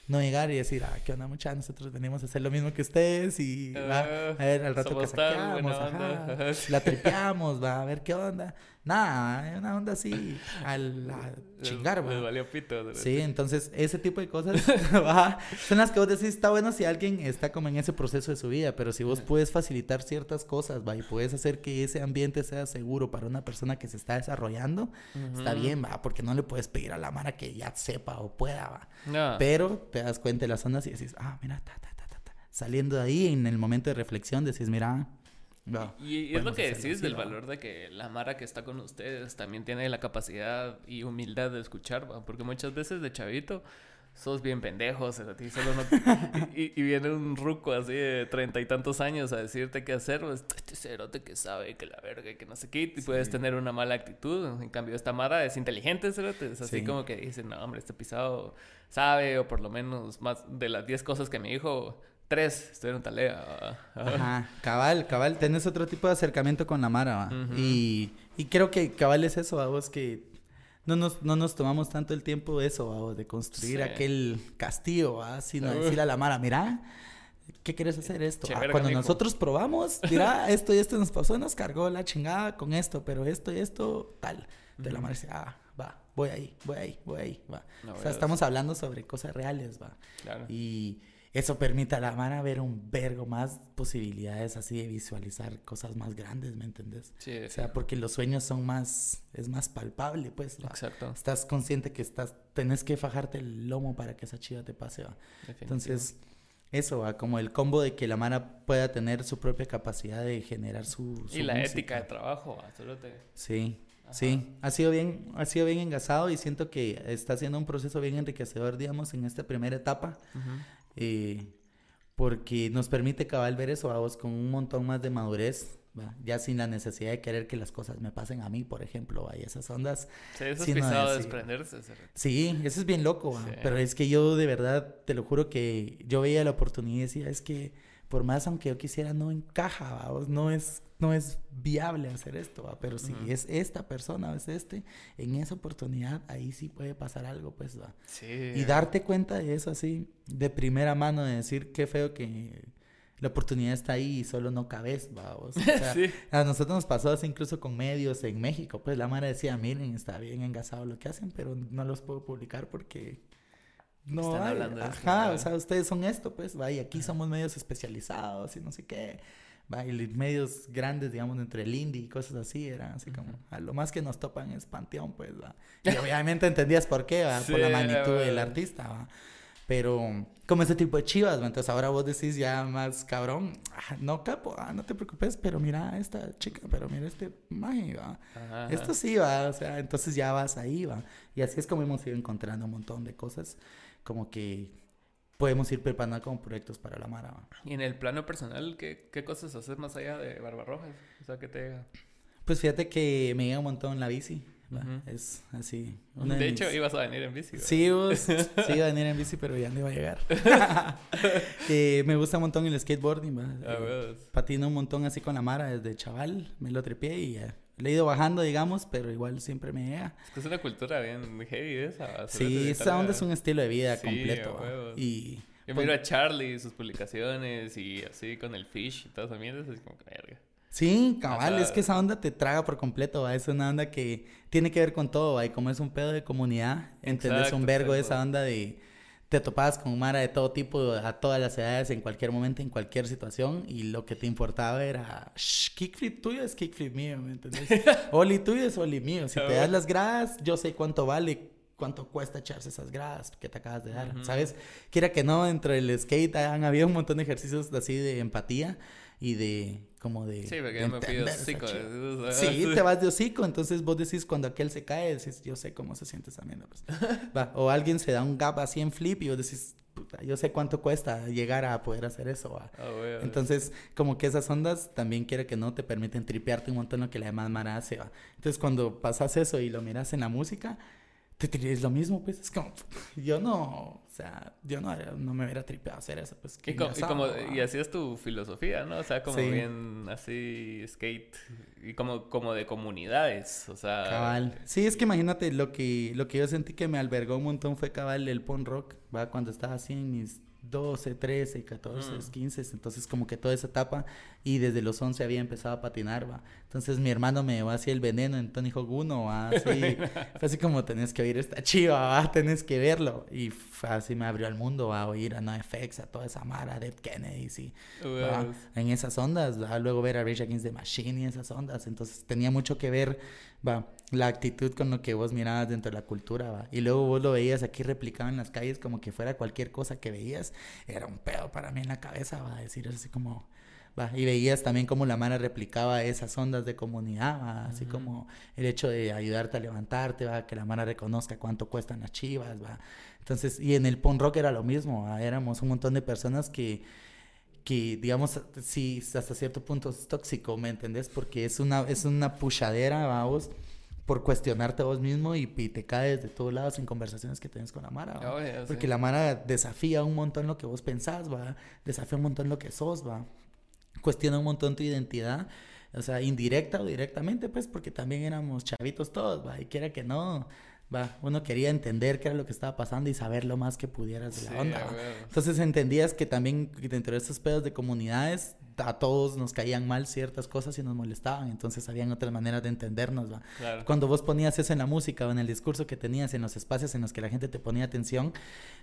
no llegar y decir, ah, qué onda mucha, nosotros venimos a hacer lo mismo que ustedes y va, a ver al rato que saqueamos, la tripeamos, va a ver qué onda. Nada, una onda así [laughs] a la chingar, va. valió pito. Sí, entonces ese tipo de cosas [laughs] va, son las que vos decís, está bueno si alguien está como en ese proceso de su vida, pero si vos puedes facilitar ciertas cosas, va, y puedes hacer que ese ambiente sea seguro para una persona que se está desarrollando, está bien, va, porque no le puedes pedir a la mara que ya sepa o pueda, va. Pero te das cuenta de las ondas y decís, ah, mira, ta, ta, ta, ta, Saliendo de ahí en el momento de reflexión decís, mira, y, es lo que decís del valor de que la Mara que está con ustedes también tiene la capacidad y humildad de escuchar, porque muchas veces de chavito sos bien pendejos, [laughs] y, viene un ruco así de treinta y tantos años a decirte qué hacer, pues, este cerote que sabe que la verga, que no sé qué, y puedes tener una mala actitud. En cambio, esta Mara es inteligente, cerote, es así como que dice, no, hombre, este pisado sabe, o por lo menos más de las diez cosas que me dijo, tres estuvieron talea. Ajá, cabal, cabal, tenés otro tipo de acercamiento con la Mara, y, y, creo que cabal es eso, vos que no nos, no nos tomamos tanto el tiempo de eso, de construir aquel castillo, ¿va? sino decir a la Mara, mira, ¿Qué quieres hacer esto? Ah, cuando nosotros probamos, mira, [laughs] esto y esto nos pasó, nos cargó la chingada con esto, pero esto y esto, tal. De la madre ah, va, voy ahí, voy ahí, voy ahí, va. o sea, estamos hablando sobre cosas reales, va. Claro. Y eso permite a la mano ver un vergo más posibilidades así de visualizar cosas más grandes, ¿me entendés? Sí, o sea, porque los sueños son más, es más palpable, pues. Exacto. Estás consciente que estás, tenés que fajarte el lomo para que esa chiva te pase, va. Entonces, eso, va, como el combo de que la mana pueda tener su propia capacidad de generar su... y la ética de trabajo, solo te... Sí. Sí, ha sido bien, ha sido bien engasado y siento que está siendo un proceso bien enriquecedor, digamos, en esta primera etapa. Eh, porque nos permite cabal ver eso a vos con un montón más de madurez, ya sin la necesidad de querer que las cosas me pasen a mí, por ejemplo, hay esas ondas. Sí, eso es pisado de desprenderse. Sí, eso es bien loco, pero es que yo de verdad, te lo juro que yo veía la oportunidad y decía, es que por más aunque yo quisiera, no encaja, no es no es viable hacer esto, pero si es esta persona o es este, en esa oportunidad ahí sí puede pasar algo, pues, ¿va? Y darte cuenta de eso así, de primera mano, de decir qué feo que la oportunidad está ahí y solo no cabes, ¿va? O sea, [laughs] A nosotros nos pasó así incluso con medios en México, pues la madre decía, miren, está bien engasado lo que hacen, pero no los puedo publicar porque no hay, ajá, o sea, ustedes son esto, pues, va, y aquí somos medios especializados y no sé qué medios grandes, digamos, entre el indie y cosas así, eran así como, a lo más que nos topan es Panteón, pues, ¿va? Y [laughs] obviamente entendías por qué, por la magnitud del artista, ¿va? Pero como ese tipo de chivas, entonces ahora vos decís ya más cabrón, ah, no capo, ah, no te preocupes, pero mira esta chica, pero mira este ¿va? Esto sí va, o sea, entonces ya vas ahí, va. Y así es como hemos ido encontrando un montón de cosas, como que podemos ir preparando como proyectos para la Mara. Y en el plano personal, ¿qué, qué cosas haces más allá de Barbarrojas? O sea, ¿qué te llega? Pues fíjate que me llega un montón la bici. Es así. de, hecho, ibas a venir en bici. Sí, [laughs] sí, iba a venir en bici, pero ya no iba a llegar. [laughs] me gusta un montón el skateboarding. Eh, patino un montón así con la Mara desde chaval. Me lo trepié y ya le he ido bajando, digamos, pero igual siempre me llega. Es que es una cultura bien heavy esa. Sí, esa onda es un estilo de vida completo. Y... Yo miro a Charlie, sus publicaciones y así con el fish y todo eso, es como que verga. Sí, cabal, es que esa onda te traga por completo, ¿va? es una onda que tiene que ver con todo, ¿va? y como es un pedo de comunidad, entendés un vergo de esa onda de te topabas con Mara de todo tipo, a todas las edades, en cualquier momento, en cualquier situación, y lo que te importaba era, Shh, kickflip tuyo es kickflip mío, ¿me entendés? [laughs] Oli tuyo es Oli mío. Si te das las gradas, yo sé cuánto vale, cuánto cuesta echarse esas gradas que te acabas de dar, ¿sabes? Quiera que no, dentro del skate han habido un montón de ejercicios así de empatía y de como de sí porque me pido hocico sí te vas de hocico entonces vos decís cuando aquel se cae decís yo sé cómo se siente esa mierda pues. [laughs] o alguien se da un gap así en flip y vos decís Puta, yo sé cuánto cuesta llegar a poder hacer eso ah, entonces como que esas ondas también quiere que no te permiten tripearte un montón lo que la demás mara hace ¿va? entonces cuando pasas eso y lo miras en la música te es lo mismo, pues es como, [laughs] yo no, o sea, yo no, no me hubiera tripeado hacer eso, pues. Y, como, y, así es tu filosofía, ¿no? O sea, como bien así skate y como, como de comunidades, o sea. Cabal. Sí, es que imagínate, lo que, lo que yo sentí que me albergó un montón fue cabal el punk rock, va, cuando estaba así en mis 12, 13, 14, 15, entonces como que toda esa etapa y desde los 11 había empezado a patinar, va. Entonces mi hermano me llevó así el veneno en Tony Hawk 1, va, así, [laughs] fue así como tenés que oír esta chiva, va, tenés que verlo y así me abrió el mundo, va, a oír a NoFX, a toda esa mara, Dead Kennedy, sí, en esas ondas, va, luego ver a Rage Against the Machine y esas ondas, entonces tenía mucho que ver, va, la actitud con lo que vos mirabas dentro de la cultura, va, y luego vos lo veías aquí replicado en las calles como que fuera cualquier cosa que veías, era un pedo para mí en la cabeza, va, decir así como y veías también cómo la mano replicaba esas ondas de comunidad, así como el hecho de ayudarte a levantarte, ¿va? que la mano reconozca cuánto cuestan las chivas. ¿va? Entonces, y en el punk rock era lo mismo, éramos un montón de personas que, que digamos, sí, hasta cierto punto es tóxico, ¿me entendés? Porque es una, es una puchadera, vamos por cuestionarte a vos mismo y, te caes de todos lados en conversaciones que tienes con la Mara. Porque la Mara desafía un montón lo que vos pensás, va, desafía un montón lo que sos, va cuestiona un montón tu identidad, o sea, indirecta o directamente, pues, porque también éramos chavitos todos, va, y quiera que no, va. Uno quería entender qué era lo que estaba pasando y saber lo más que pudieras de la onda. Entonces entendías que también dentro de estos pedos de comunidades a todos nos caían mal ciertas cosas y nos molestaban, entonces habían otras maneras de entendernos, ¿va? Cuando vos ponías eso en la música o en el discurso que tenías, en los espacios en los que la gente te ponía atención,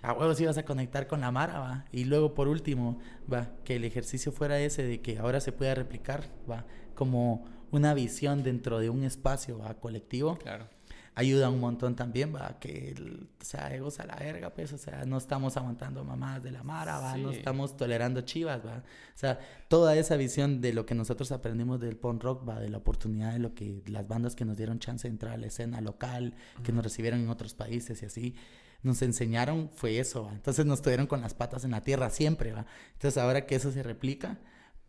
a huevos ibas a conectar con la Mara, ¿va? Y luego, por último, ¿va? Que el ejercicio fuera ese de que ahora se pueda replicar, ¿va? Como una visión dentro de un espacio, ¿va? Colectivo. Claro ayuda un montón también, va, que, o sea, egos a la verga, pues, o sea, no estamos aguantando mamás de la mara, va, no estamos tolerando chivas, va, o sea, toda esa visión de lo que nosotros aprendimos del punk rock, va, de la oportunidad de lo que las bandas que nos dieron chance de entrar a la escena local, que nos recibieron en otros países y así, nos enseñaron fue eso, ¿va? entonces nos tuvieron con las patas en la tierra siempre, va, entonces ahora que eso se replica,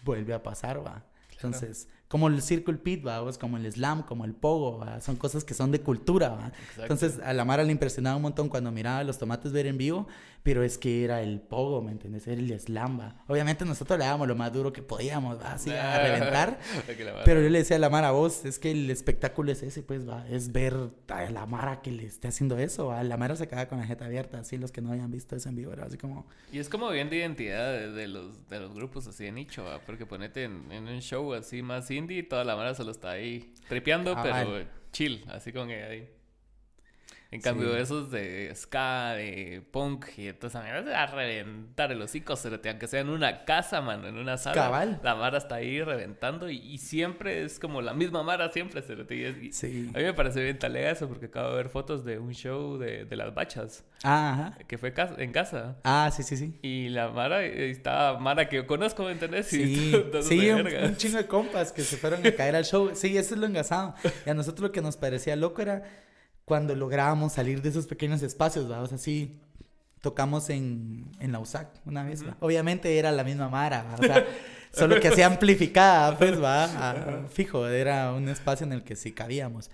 vuelve a pasar, va, entonces como el Circle Pit, ¿va? como el slam, como el pogo, son cosas que son de cultura. ¿va? Entonces a la Mara le impresionaba un montón cuando miraba los tomates ver en vivo pero es que era el pogo, ¿me entiendes? Era el slamba. Obviamente nosotros le dábamos lo más duro que podíamos, ¿va? así a reventar. [laughs] pero yo le decía a la Mara, vos, es que el espectáculo es ese, pues, va, es ver a la Mara que le esté haciendo eso, ¿va? La Mara se quedaba con la jeta abierta, así los que no habían visto eso en vivo, era así como... Y es como bien de identidad de, los, de los grupos así de nicho, ¿va? Porque ponete en, un show así más indie, toda la Mara solo está ahí tripeando, pero chill, así con ahí. En cambio, esos de ska, de punk y entonces a a reventar el hocico, aunque sea en una casa, mano, en una sala. Cabal. La Mara está ahí reventando y, siempre es como la misma Mara, siempre se y, sí. A mí me parece bien talega eso porque acabo de ver fotos de un show de, de las bachas. Ajá. Que fue en casa. Ah, sí, sí, sí. Y la Mara, estaba Mara que yo conozco, ¿me entendés? Sí, [laughs] sí un, un, chingo de compas que se fueron a caer al show. Sí, eso es lo engasado. Y a nosotros lo que nos parecía loco era cuando lográbamos salir de esos pequeños espacios, vamos así tocamos en, en la USAC una vez, obviamente era la misma Mara, o sea, [laughs] solo que hacía amplificada, pues va, fijo, era un espacio en el que sí cabíamos.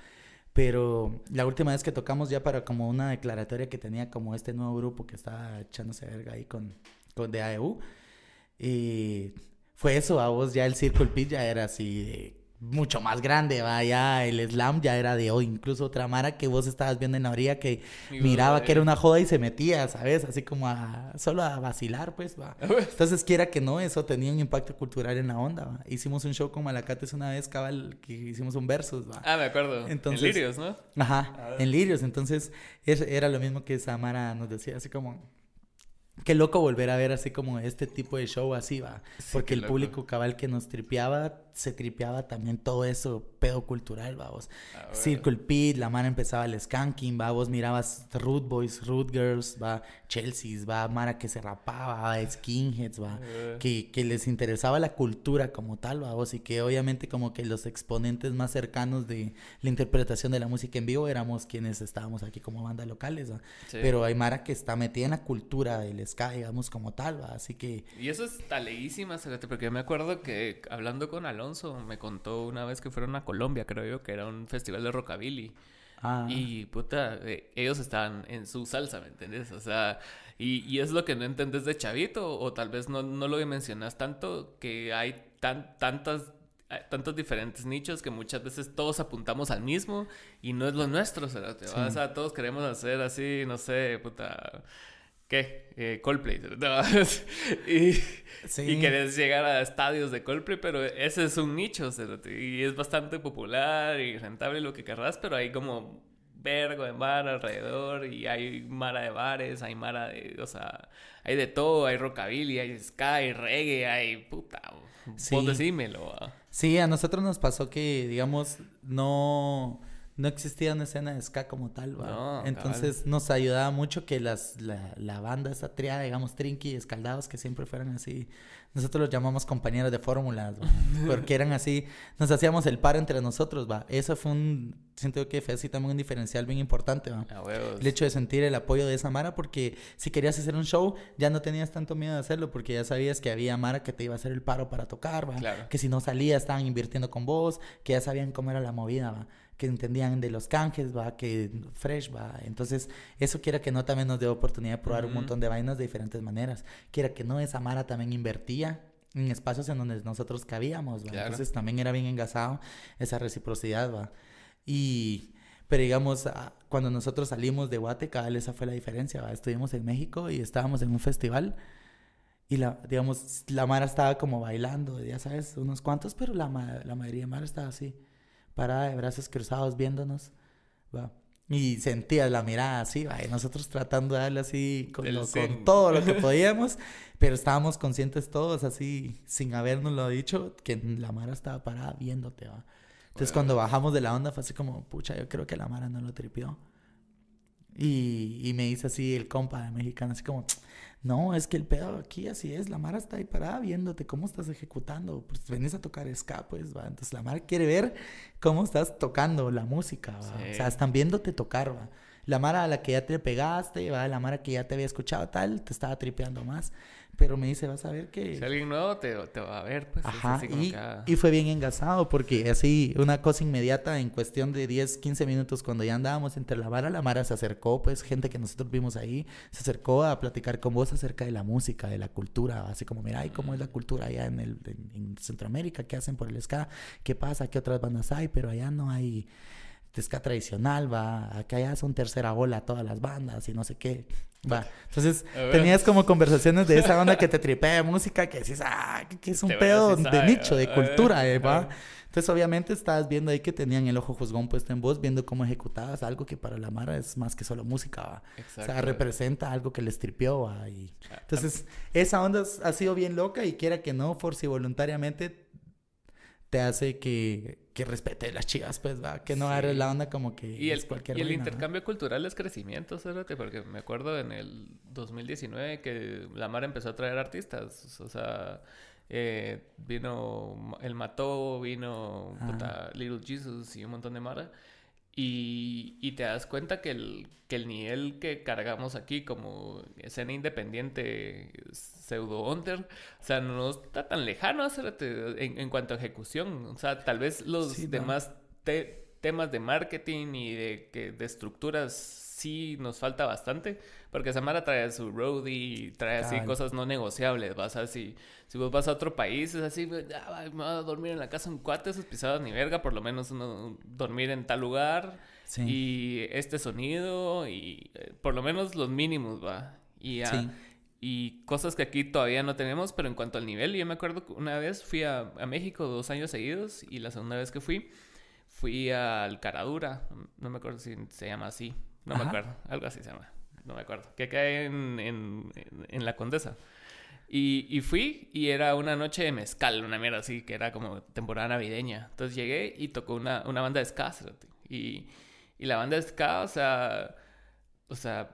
Pero la última vez que tocamos ya para como una declaratoria que tenía como este nuevo grupo que estaba echándose verga ahí con, con de AEU, y fue eso, a vos ya el Circle Pit ya era así de mucho más grande, vaya, el slam ya era de hoy, incluso otra Mara que vos estabas viendo en la orilla que miraba que era una joda y se metía, ¿sabes? Así como a, solo a vacilar, pues, va. [laughs] Entonces, quiera que no, eso tenía un impacto cultural en la onda, ¿va? Hicimos un show con Malacates una vez, cabal, que hicimos un versus, ¿va? Ah, me acuerdo. Entonces, en Lirios, ¿no? Ajá, en Lirios, entonces era lo mismo que esa Mara nos decía, así como Qué loco volver a ver así como este tipo de show así, va. Porque el público cabal que nos tripeaba, se tripeaba también todo eso, pedo cultural, vamos. Circle Pit, la mano empezaba el skanking, va. Vos mirabas Root Boys, Root Girls, va. Chelsea's, va. Mara que se rapaba, va. Skinheads, va. Que, que les interesaba la cultura como tal, va. Vos. Y que obviamente como que los exponentes más cercanos de la interpretación de la música en vivo éramos quienes estábamos aquí como banda locales, va. Pero hay Mara que está metida en la cultura del ska, digamos, como tal, ¿va? Así que... Y eso es taleísima, porque yo me acuerdo que hablando con Alonso, me contó una vez que fueron a Colombia, creo yo, que era un festival de rockabilly. Ah. Y puta, eh, ellos estaban en su salsa, ¿me entiendes? O sea, y, y, es lo que no entendés de chavito, o tal vez no, no lo mencionas tanto, que hay tan, tantas tantos diferentes nichos que muchas veces todos apuntamos al mismo y no es lo nuestro, o sea, todos queremos hacer así, no sé, puta, ¿Qué? Eh, Coldplay. [laughs] y, y, querés llegar a estadios de Coldplay, pero ese es un nicho, y es bastante popular y rentable lo que querrás, pero hay como vergo de bar alrededor y hay mara de bares, hay mara de, o sea, hay de todo, hay rockabilly, hay sky, reggae, hay puta, sí. vos decímelo. Sí, a nosotros nos pasó que, digamos, no no existía una escena de ska como tal, ¿va? Entonces nos ayudaba mucho que las, la, la, banda, esa triada, digamos, Trinky y Escaldados, que siempre fueran así. Nosotros los llamamos compañeros de fórmulas, [laughs] porque eran así, nos hacíamos el par entre nosotros, va. Eso fue un, siento que fue así también un diferencial bien importante, va. el hecho de sentir el apoyo de esa Mara, porque si querías hacer un show, ya no tenías tanto miedo de hacerlo, porque ya sabías que había Mara que te iba a hacer el paro para tocar, va. Que si no salías estaban invirtiendo con vos, que ya sabían cómo era la movida, va que entendían de los canjes, va, que fresh, va. Entonces, eso quiera que no también nos dio oportunidad de probar un montón de vainas de diferentes maneras. Quiera que no, esa Mara también invertía en espacios en donde nosotros cabíamos, ¿va? Entonces, también era bien engasado esa reciprocidad, va. Y Pero digamos, cuando nosotros salimos de Guate, esa fue la diferencia. Estuvimos en México y estábamos en un festival. Y la, digamos, la Mara estaba como bailando, ya sabes, unos cuantos, pero la, la mayoría de Mara estaba así, parada de brazos cruzados viéndonos. ¿va? Y sentías la mirada así, ¿va? y nosotros tratando de darle así con, con todo lo que [laughs] podíamos, pero estábamos conscientes todos así, sin habernoslo dicho, que la Mara estaba parada viéndote. ¿va? Entonces cuando bajamos de la onda fue así como, pucha, yo creo que la Mara no lo tripió. Y, y me dice así el compa de mexicano, así como, no, es que el pedo aquí así es, la Mara está ahí parada viéndote cómo estás ejecutando, pues venís a tocar ska, pues, va. Entonces la Mara quiere ver cómo estás tocando la música, ¿va? O sea, están viéndote tocar, va. La Mara a la que ya te pegaste, va, la Mara que ya te había escuchado tal, te estaba tripeando más. Pero me dice, vas a ver que... Si alguien nuevo te, va a ver, pues. Ajá, y, fue bien engasado porque así, una cosa inmediata, en cuestión de 10, 15 minutos, cuando ya andábamos entre la vara, la Mara se acercó, pues gente que nosotros vimos ahí, se acercó a platicar con vos acerca de la música, de la cultura, así como, mira, ¿y cómo es la cultura allá en, el, en, Centroamérica? ¿Qué hacen por el ska? ¿Qué pasa? ¿Qué otras bandas hay? Pero allá no hay ska tradicional, va, acá allá son tercera ola todas las bandas y no sé qué. Va. Entonces, tenías como conversaciones de esa onda que te tripea música que decís, ah, que, es un pedo de nicho, de cultura, eh, va. Entonces, obviamente, estabas viendo ahí que tenían el ojo juzgón puesto en vos, viendo cómo ejecutabas algo que para la Mara es más que solo música, ¿va? O sea, representa algo que les tripió, ¿va? Y... Entonces, esa onda ha sido bien loca y quiera que no, force y voluntariamente te hace que, que respete las chivas, pues, va, que no agarre la onda como que y el, cualquier Y el intercambio cultural es crecimiento, ¿sabes? porque me acuerdo en el 2019 que la Mara empezó a traer artistas, o sea, eh, vino El Mató, vino Little Jesus y un montón de Mara. Y, y, te das cuenta que el, que el nivel que cargamos aquí como escena independiente pseudo under, o sea, no está tan lejano en, en cuanto a ejecución. O sea, tal vez los demás temas de marketing y de, que, de estructuras sí nos falta bastante, porque Samara trae su roadie trae así cosas no negociables, vas a si, si vos vas a otro país, es así, ah, me voy a dormir en la casa un cuate, esos pisadas ni verga, por lo menos uno, dormir en tal lugar y este sonido y eh, por lo menos los mínimos, va. Y, y cosas que aquí todavía no tenemos, pero en cuanto al nivel, yo me acuerdo que una vez fui a, a México dos años seguidos y la segunda vez que fui, fui al Caradura, no me acuerdo si se llama así, no me acuerdo, algo así se llama, no me acuerdo, que cae en, en, en la Condesa. Y, y, fui y era una noche de mezcal, una mierda así, que era como temporada navideña. Entonces llegué y tocó una, una banda de ska, y, y la banda de ska, o sea, o sea,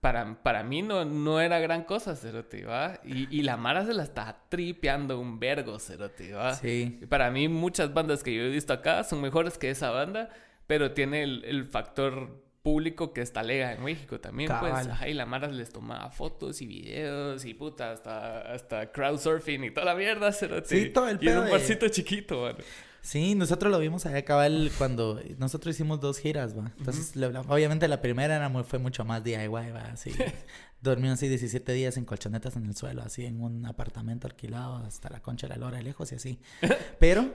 para, para mí no, no era gran cosa, Cerote, ¿va? Y, y la Mara se la está tripeando un vergo, Cerote, ¿va? Sí. para mí muchas bandas que yo he visto acá son mejores que esa banda, pero tiene el, el factor público que está lega en México también, pues. Ajá, y la Mara les tomaba fotos y videos y puta, hasta, hasta crowdsurfing y toda la mierda, Cerote. Sí, todo el pedo Y en un barcito chiquito. Sí, nosotros lo vimos allá cabal cuando nosotros hicimos dos giras, va. Entonces, obviamente la primera era fue mucho más DIY, va, así. [laughs] Dormimos así 17 días en colchonetas en el suelo, así en un apartamento alquilado hasta la concha de la lora lejos y así. [laughs] Pero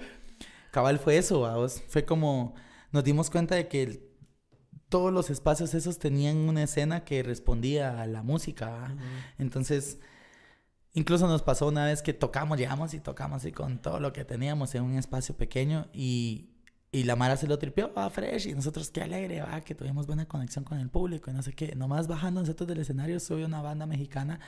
cabal fue eso, va, fue como nos dimos cuenta de que todos los espacios esos tenían una escena que respondía a la música, Entonces, Incluso nos pasó una vez que tocamos, llegamos y tocamos así con todo lo que teníamos en un espacio pequeño y, y la Mara se lo tripió, va fresh, y nosotros qué alegre, va, que tuvimos buena conexión con el público y no sé qué. Nomás bajando nosotros del escenario sube una banda mexicana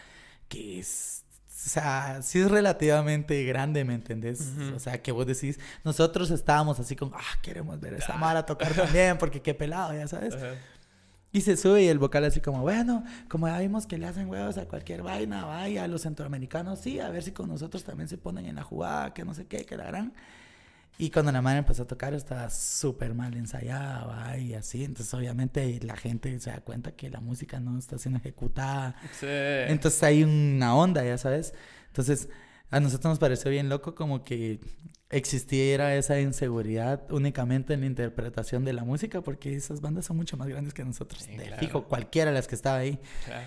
que es, o sea, sí es relativamente grande, ¿me entendés? O sea, que vos decís, nosotros estábamos así como, ah, queremos ver a esa Mara tocar [laughs] también, porque qué pelado, ya sabes. Y se sube y el vocal así como, bueno, como ya vimos que le hacen huevos a cualquier vaina, vaya, a los centroamericanos, sí, a ver si con nosotros también se ponen en la jugada, que no sé qué, que la gran. Y cuando la madre empezó a tocar estaba súper mal ensayada, ¿va? y así. Entonces, obviamente, la gente se da cuenta que la música no está siendo ejecutada. Sí. Entonces, hay una onda, ya sabes. Entonces, a nosotros nos pareció bien loco como que existiera esa inseguridad únicamente en la interpretación de la música, porque esas bandas son mucho más grandes que nosotros. fijo, cualquiera de las que estaba ahí.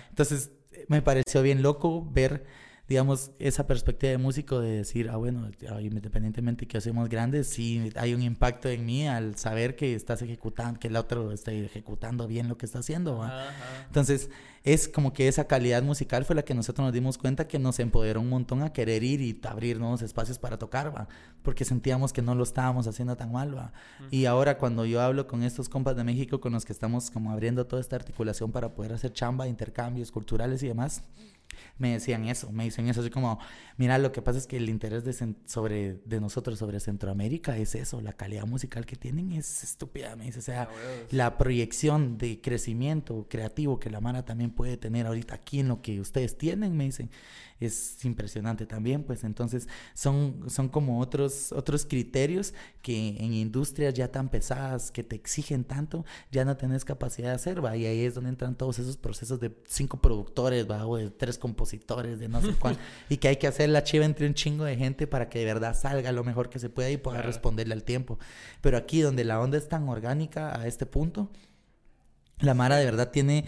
Entonces, me pareció bien loco ver digamos, esa perspectiva de músico de decir, ah, bueno, independientemente que hacemos grandes, sí hay un impacto en mí al saber que estás ejecutando, que el otro está ejecutando bien lo que está haciendo. Entonces, es como que esa calidad musical fue la que nosotros nos dimos cuenta que nos empoderó un montón a querer ir y abrir nuevos espacios para tocar, ¿va? porque sentíamos que no lo estábamos haciendo tan mal. ¿va? Y ahora cuando yo hablo con estos compas de México con los que estamos como abriendo toda esta articulación para poder hacer chamba, intercambios culturales y demás, me decían eso, me dicen eso, así como, mira, lo que pasa es que el interés de, sobre, de nosotros sobre Centroamérica es eso, la calidad musical que tienen es estúpida, me dice, o sea, ah, la proyección de crecimiento creativo que la Mara también puede tener ahorita aquí en lo que ustedes tienen, me dicen, es impresionante también, pues entonces son, son como otros, otros criterios que en industrias ya tan pesadas, que te exigen tanto, ya no tenés capacidad de hacer, ¿va? Y ahí es donde entran todos esos procesos de cinco productores, ¿va? O de tres compositores, de no sé cuál, [laughs] y que hay que hacer la chiva entre un chingo de gente para que de verdad salga lo mejor que se pueda y pueda responderle al tiempo. Pero aquí donde la onda es tan orgánica a este punto, la Mara de verdad tiene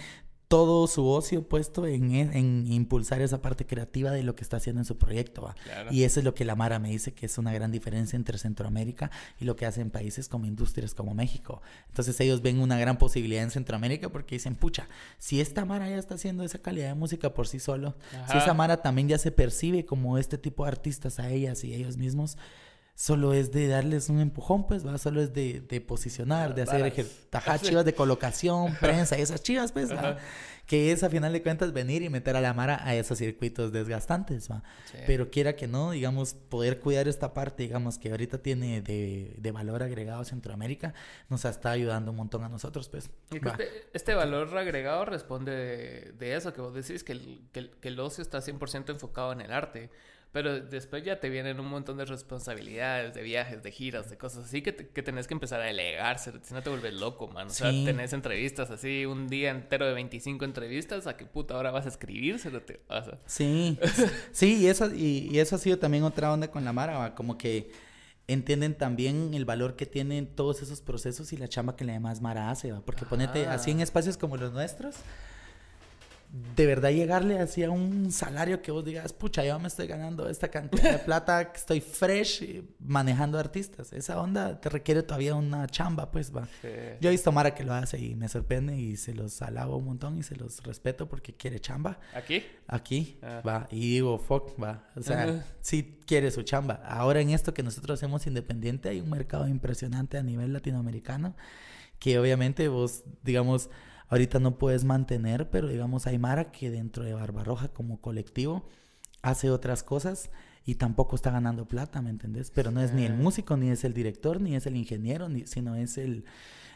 todo su ocio puesto en, e, en, impulsar esa parte creativa de lo que está haciendo en su proyecto. Y eso es lo que la Mara me dice que es una gran diferencia entre Centroamérica y lo que hacen países como industrias como México. Entonces ellos ven una gran posibilidad en Centroamérica porque dicen, pucha, si esta Mara ya está haciendo esa calidad de música por sí solo, si esa Mara también ya se percibe como este tipo de artistas a ellas y ellos mismos, solo es de darles un empujón, pues, ¿va? Solo es de, de posicionar, de hacer [laughs] tajar chivas de colocación, prensa, esas chivas, pues, Que es, a final de cuentas, venir y meter a la mara a esos circuitos desgastantes, ¿va? Pero quiera que no, digamos, poder cuidar esta parte, digamos, que ahorita tiene de, de valor agregado Centroamérica, nos está ayudando un montón a nosotros, pues. este, este, valor agregado responde de, eso que vos decís, que el, que que el ocio está 100% enfocado en el arte. Pero después ya te vienen un montón de responsabilidades, de viajes, de giras, de cosas así que, que tenés que empezar a delegar, si no te vuelves loco, man. O sea, tenés entrevistas así, un día entero de 25 entrevistas, ¿a qué puta ahora vas a escribir? Se te pasa. Sí, [laughs] sí, y eso, y, eso ha sido también otra onda con la Mara, como que entienden también el valor que tienen todos esos procesos y la chamba que la demás Mara hace, ¿va? Porque ponete así en espacios como los nuestros de verdad llegarle así a un salario que vos digas, pucha, yo me estoy ganando esta cantidad de plata, estoy fresh manejando artistas. Esa onda te requiere todavía una chamba, pues va. Yo he visto Mara que lo hace y me sorprende y se los alabo un montón y se los respeto porque quiere chamba. ¿Aquí? Aquí, ah. va. Y digo, fuck, va. O sea, sí quiere su chamba. Ahora en esto que nosotros hacemos independiente hay un mercado impresionante a nivel latinoamericano que obviamente vos, digamos, ahorita no puedes mantener, pero digamos, hay Mara que dentro de Barbarroja como colectivo hace otras cosas y tampoco está ganando plata, ¿me entendés? Pero no es ni el músico, ni es el director, ni es el ingeniero, ni, sino es el,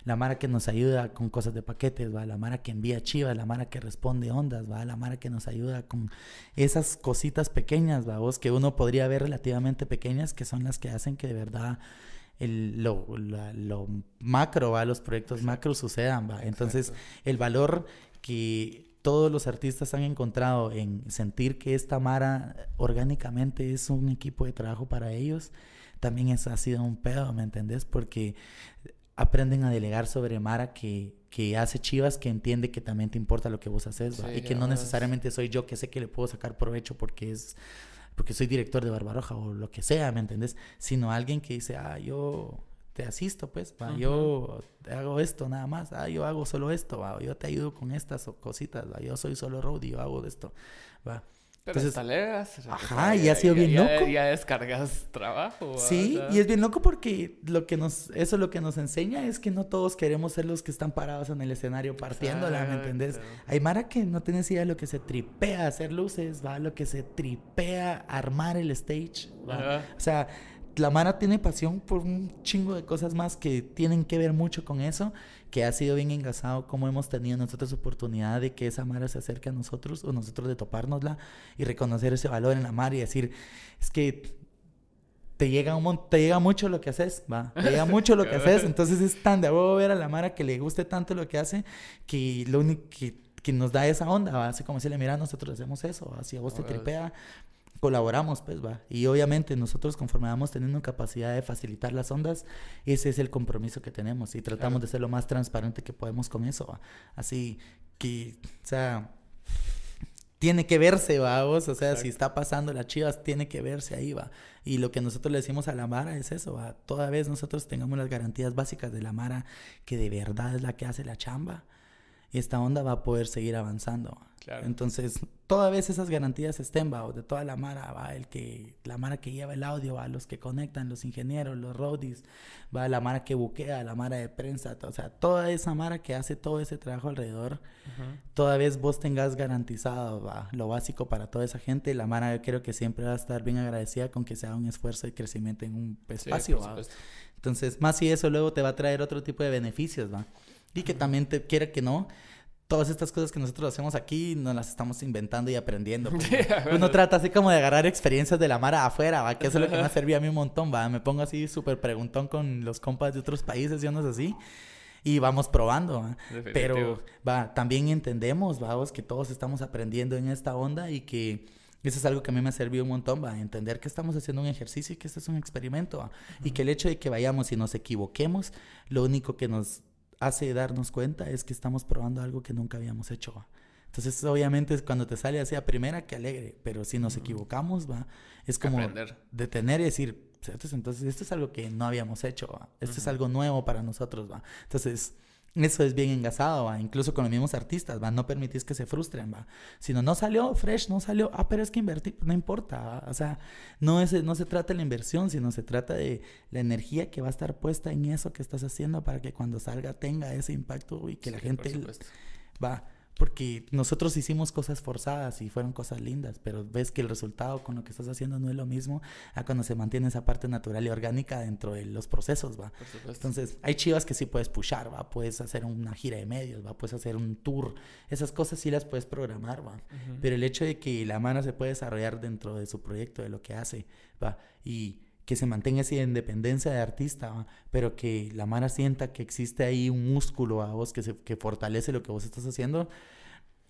la Mara que nos ayuda con cosas de paquetes, va, la Mara que envía chivas, la Mara que responde ondas, va, la Mara que nos ayuda con esas cositas pequeñas, va, vos que uno podría ver relativamente pequeñas, que son las que hacen que de verdad el, lo, lo, macro, ¿va? los proyectos macro sucedan. ¿va? Entonces, el valor que todos los artistas han encontrado en sentir que esta Mara orgánicamente es un equipo de trabajo para ellos, también es, ha sido un pedo, ¿me entendés? Porque aprenden a delegar sobre Mara que, que hace chivas, que entiende que también te importa lo que vos haces, y que no necesariamente soy yo que sé que le puedo sacar provecho porque es porque soy director de Barbaroja o lo que sea, ¿me entendés? Sino alguien que dice, ah, yo te asisto, pues, va, yo hago esto nada más, ah, yo hago solo esto, va, yo te ayudo con estas cositas, va, yo soy solo roadie, yo hago esto, va. Pero Entonces, ajá, y ha sido bien loco. Ya descargas trabajo. Sí, y es bien loco porque lo que nos, eso lo que nos enseña es que no todos queremos ser los que están parados en el escenario partiéndola, ¿me entendés? Hay Mara que no tienes idea de lo que se tripea hacer luces, va, lo que se tripea armar el stage, ¿va? O sea, la Mara tiene pasión por un chingo de cosas más que tienen que ver mucho con eso, que ha sido bien engasado, como hemos tenido nosotros oportunidad de que esa Mara se acerque a nosotros o nosotros de topárnosla y reconocer ese valor en la Mara y decir, es que te llega, un, te llega mucho lo que haces, va, te llega [laughs] mucho lo que haces, entonces es tan de huevo ver a la Mara que le guste tanto lo que hace que lo único que, nos da esa onda, va, así como le mira, nosotros hacemos eso, así a vos te tripea, colaboramos, pues va. Y obviamente nosotros conforme vamos teniendo capacidad de facilitar las ondas, ese es el compromiso que tenemos y tratamos de ser lo más transparente que podemos con eso. ¿va? Así que, o sea, tiene que verse, va, vos. O sea, si está pasando las chivas, tiene que verse ahí, va. Y lo que nosotros le decimos a la Mara es eso, va. Toda vez nosotros tengamos las garantías básicas de la Mara, que de verdad es la que hace la chamba, y esta onda va a poder seguir avanzando. Entonces, toda vez esas garantías estén, va, de toda la mara, va, el que, la mara que lleva el audio, va, los que conectan, los ingenieros, los roadies, va, la mara que buquea, la mara de prensa, o sea, toda esa mara que hace todo ese trabajo alrededor, toda vez vos tengas garantizado, va, lo básico para toda esa gente, la mara yo creo que siempre va a estar bien agradecida con que sea un esfuerzo de crecimiento en un espacio, Entonces, más si eso luego te va a traer otro tipo de beneficios, va. Y que también te quiera que no, todas estas cosas que nosotros hacemos aquí nos las estamos inventando y aprendiendo. [laughs] Uno trata así como de agarrar experiencias de la mara afuera, ¿va? Que eso es lo que me ha servido a mí un montón, ¿va? Me pongo así súper preguntón con los compas de otros países y unos así. Y vamos probando, ¿va? Pero, va, también entendemos, vamos, que todos estamos aprendiendo en esta onda y que eso es algo que a mí me ha servido un montón, va, entender que estamos haciendo un ejercicio y que esto es un experimento, ¿va? Y que el hecho de que vayamos y nos equivoquemos, lo único que nos hace darnos cuenta es que estamos probando algo que nunca habíamos hecho. Entonces, obviamente, cuando te sale así a primera, que alegre, pero si nos equivocamos, va, es como detener y decir, entonces, esto es algo que no habíamos hecho, esto es algo nuevo para nosotros, va. Entonces, eso es bien engasado, ¿va? incluso con los mismos artistas, ¿va? no permitís que se frustren, ¿va? si no, no salió fresh, no salió, ah, pero es que invertir, no importa, o sea, no, es, no se trata de la inversión, sino se trata de la energía que va a estar puesta en eso que estás haciendo para que cuando salga tenga ese impacto y que la gente va porque nosotros hicimos cosas forzadas y fueron cosas lindas, pero ves que el resultado con lo que estás haciendo no es lo mismo a cuando se mantiene esa parte natural y orgánica dentro de los procesos, ¿va? Entonces, hay chivas que sí puedes pushar, ¿va? Puedes hacer una gira de medios, ¿va? Puedes hacer un tour. Esas cosas sí las puedes programar, ¿va? Pero el hecho de que la mano se puede desarrollar dentro de su proyecto, de lo que hace, ¿va? Y que se mantenga esa independencia de artista, pero que la mano sienta que existe ahí un músculo a vos que, se, que fortalece lo que vos estás haciendo.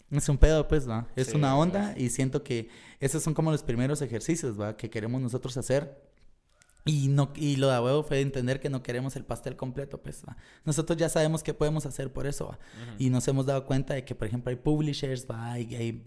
Es un pedo, pues, ¿no? Es una onda y siento que esos son como los primeros ejercicios, ¿va? Que queremos nosotros hacer y, no, y lo de huevo fue entender que no queremos el pastel completo, pues. ¿va? Nosotros ya sabemos qué podemos hacer por eso, ¿va? Y nos hemos dado cuenta de que, por ejemplo, hay publishers, ¿va? Y hay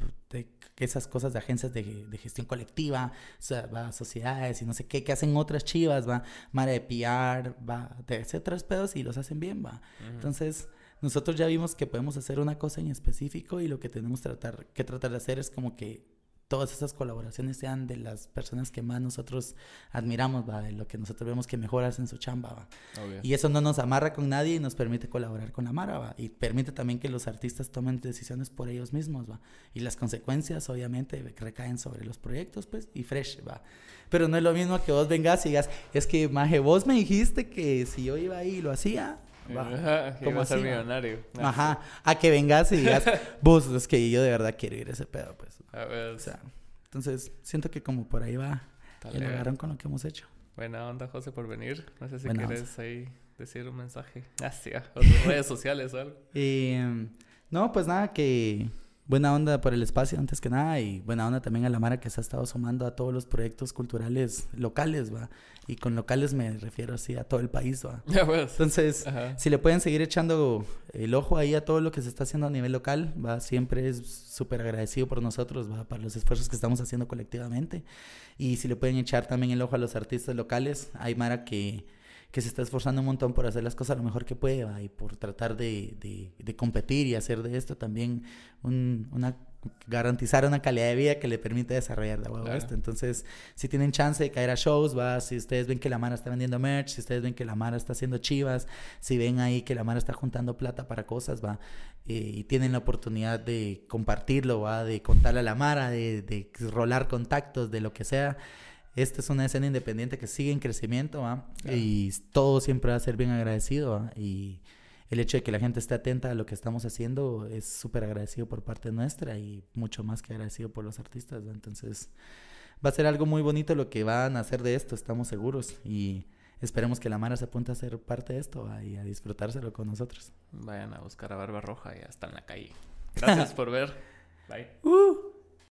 esas cosas de agencias de, de gestión colectiva, o sea, ¿va? sociedades y no sé qué, que hacen otras chivas, ¿va? Mara de PR, ¿va? De hacer otros pedos y los hacen bien, ¿va? Entonces, nosotros ya vimos que podemos hacer una cosa en específico y lo que tenemos tratar, que tratar de hacer es como que todas esas colaboraciones sean de las personas que más nosotros admiramos, ¿va? de lo que nosotros vemos que mejoras en su chamba. ¿va? Y eso no nos amarra con nadie y nos permite colaborar con la Mara. ¿va? Y permite también que los artistas tomen decisiones por ellos mismos. ¿va? Y las consecuencias obviamente recaen sobre los proyectos pues, y fresh. ¿va? Pero no es lo mismo que vos vengas y digas, es que, Maje, vos me dijiste que si yo iba ahí y lo hacía, Va. Como ser millonario. Ajá. A que vengas y digas, [laughs] vos, es que yo de verdad quiero ir a ese pedo, pues. A ver. O sea, entonces siento que como por ahí va el agarrón con lo que hemos hecho. Buena onda, José, por venir. No sé si quieres ahí decir un mensaje [laughs] hacia otras redes sociales o algo. Eh, no, pues nada, que buena onda por el espacio antes que nada y buena onda también a la Mara que se ha estado sumando a todos los proyectos culturales locales, va. Y con locales me refiero así a todo el país, va. [laughs] Pues. Entonces, si le pueden seguir echando el ojo ahí a todo lo que se está haciendo a nivel local, va. Siempre es súper agradecido por nosotros, va, para los esfuerzos que estamos haciendo colectivamente. Y si le pueden echar también el ojo a los artistas locales, hay Mara que que se está esforzando un montón por hacer las cosas lo mejor que puede y por tratar de, de, competir y hacer de esto también una garantizar una calidad de vida que le permite desarrollar de huevo esto. Entonces, si tienen chance de caer a shows, va, si ustedes ven que la Mara está vendiendo merch, si ustedes ven que la Mara está haciendo chivas, si ven ahí que la Mara está juntando plata para cosas, va, eh, y tienen la oportunidad de compartirlo, va, de contarle a la Mara, de, de rolar contactos, de lo que sea esta es una escena independiente que sigue en crecimiento, ¿va? Y todo siempre va a ser bien agradecido, Y el hecho de que la gente esté atenta a lo que estamos haciendo es súper agradecido por parte nuestra y mucho más que agradecido por los artistas, Entonces, va a ser algo muy bonito lo que van a hacer de esto, estamos seguros. Y esperemos que la Mara se apunte a ser parte de esto y a disfrutárselo con nosotros. Vayan a buscar a Barba Roja, ya está en la calle. [laughs] Gracias por ver. Bye. Uh.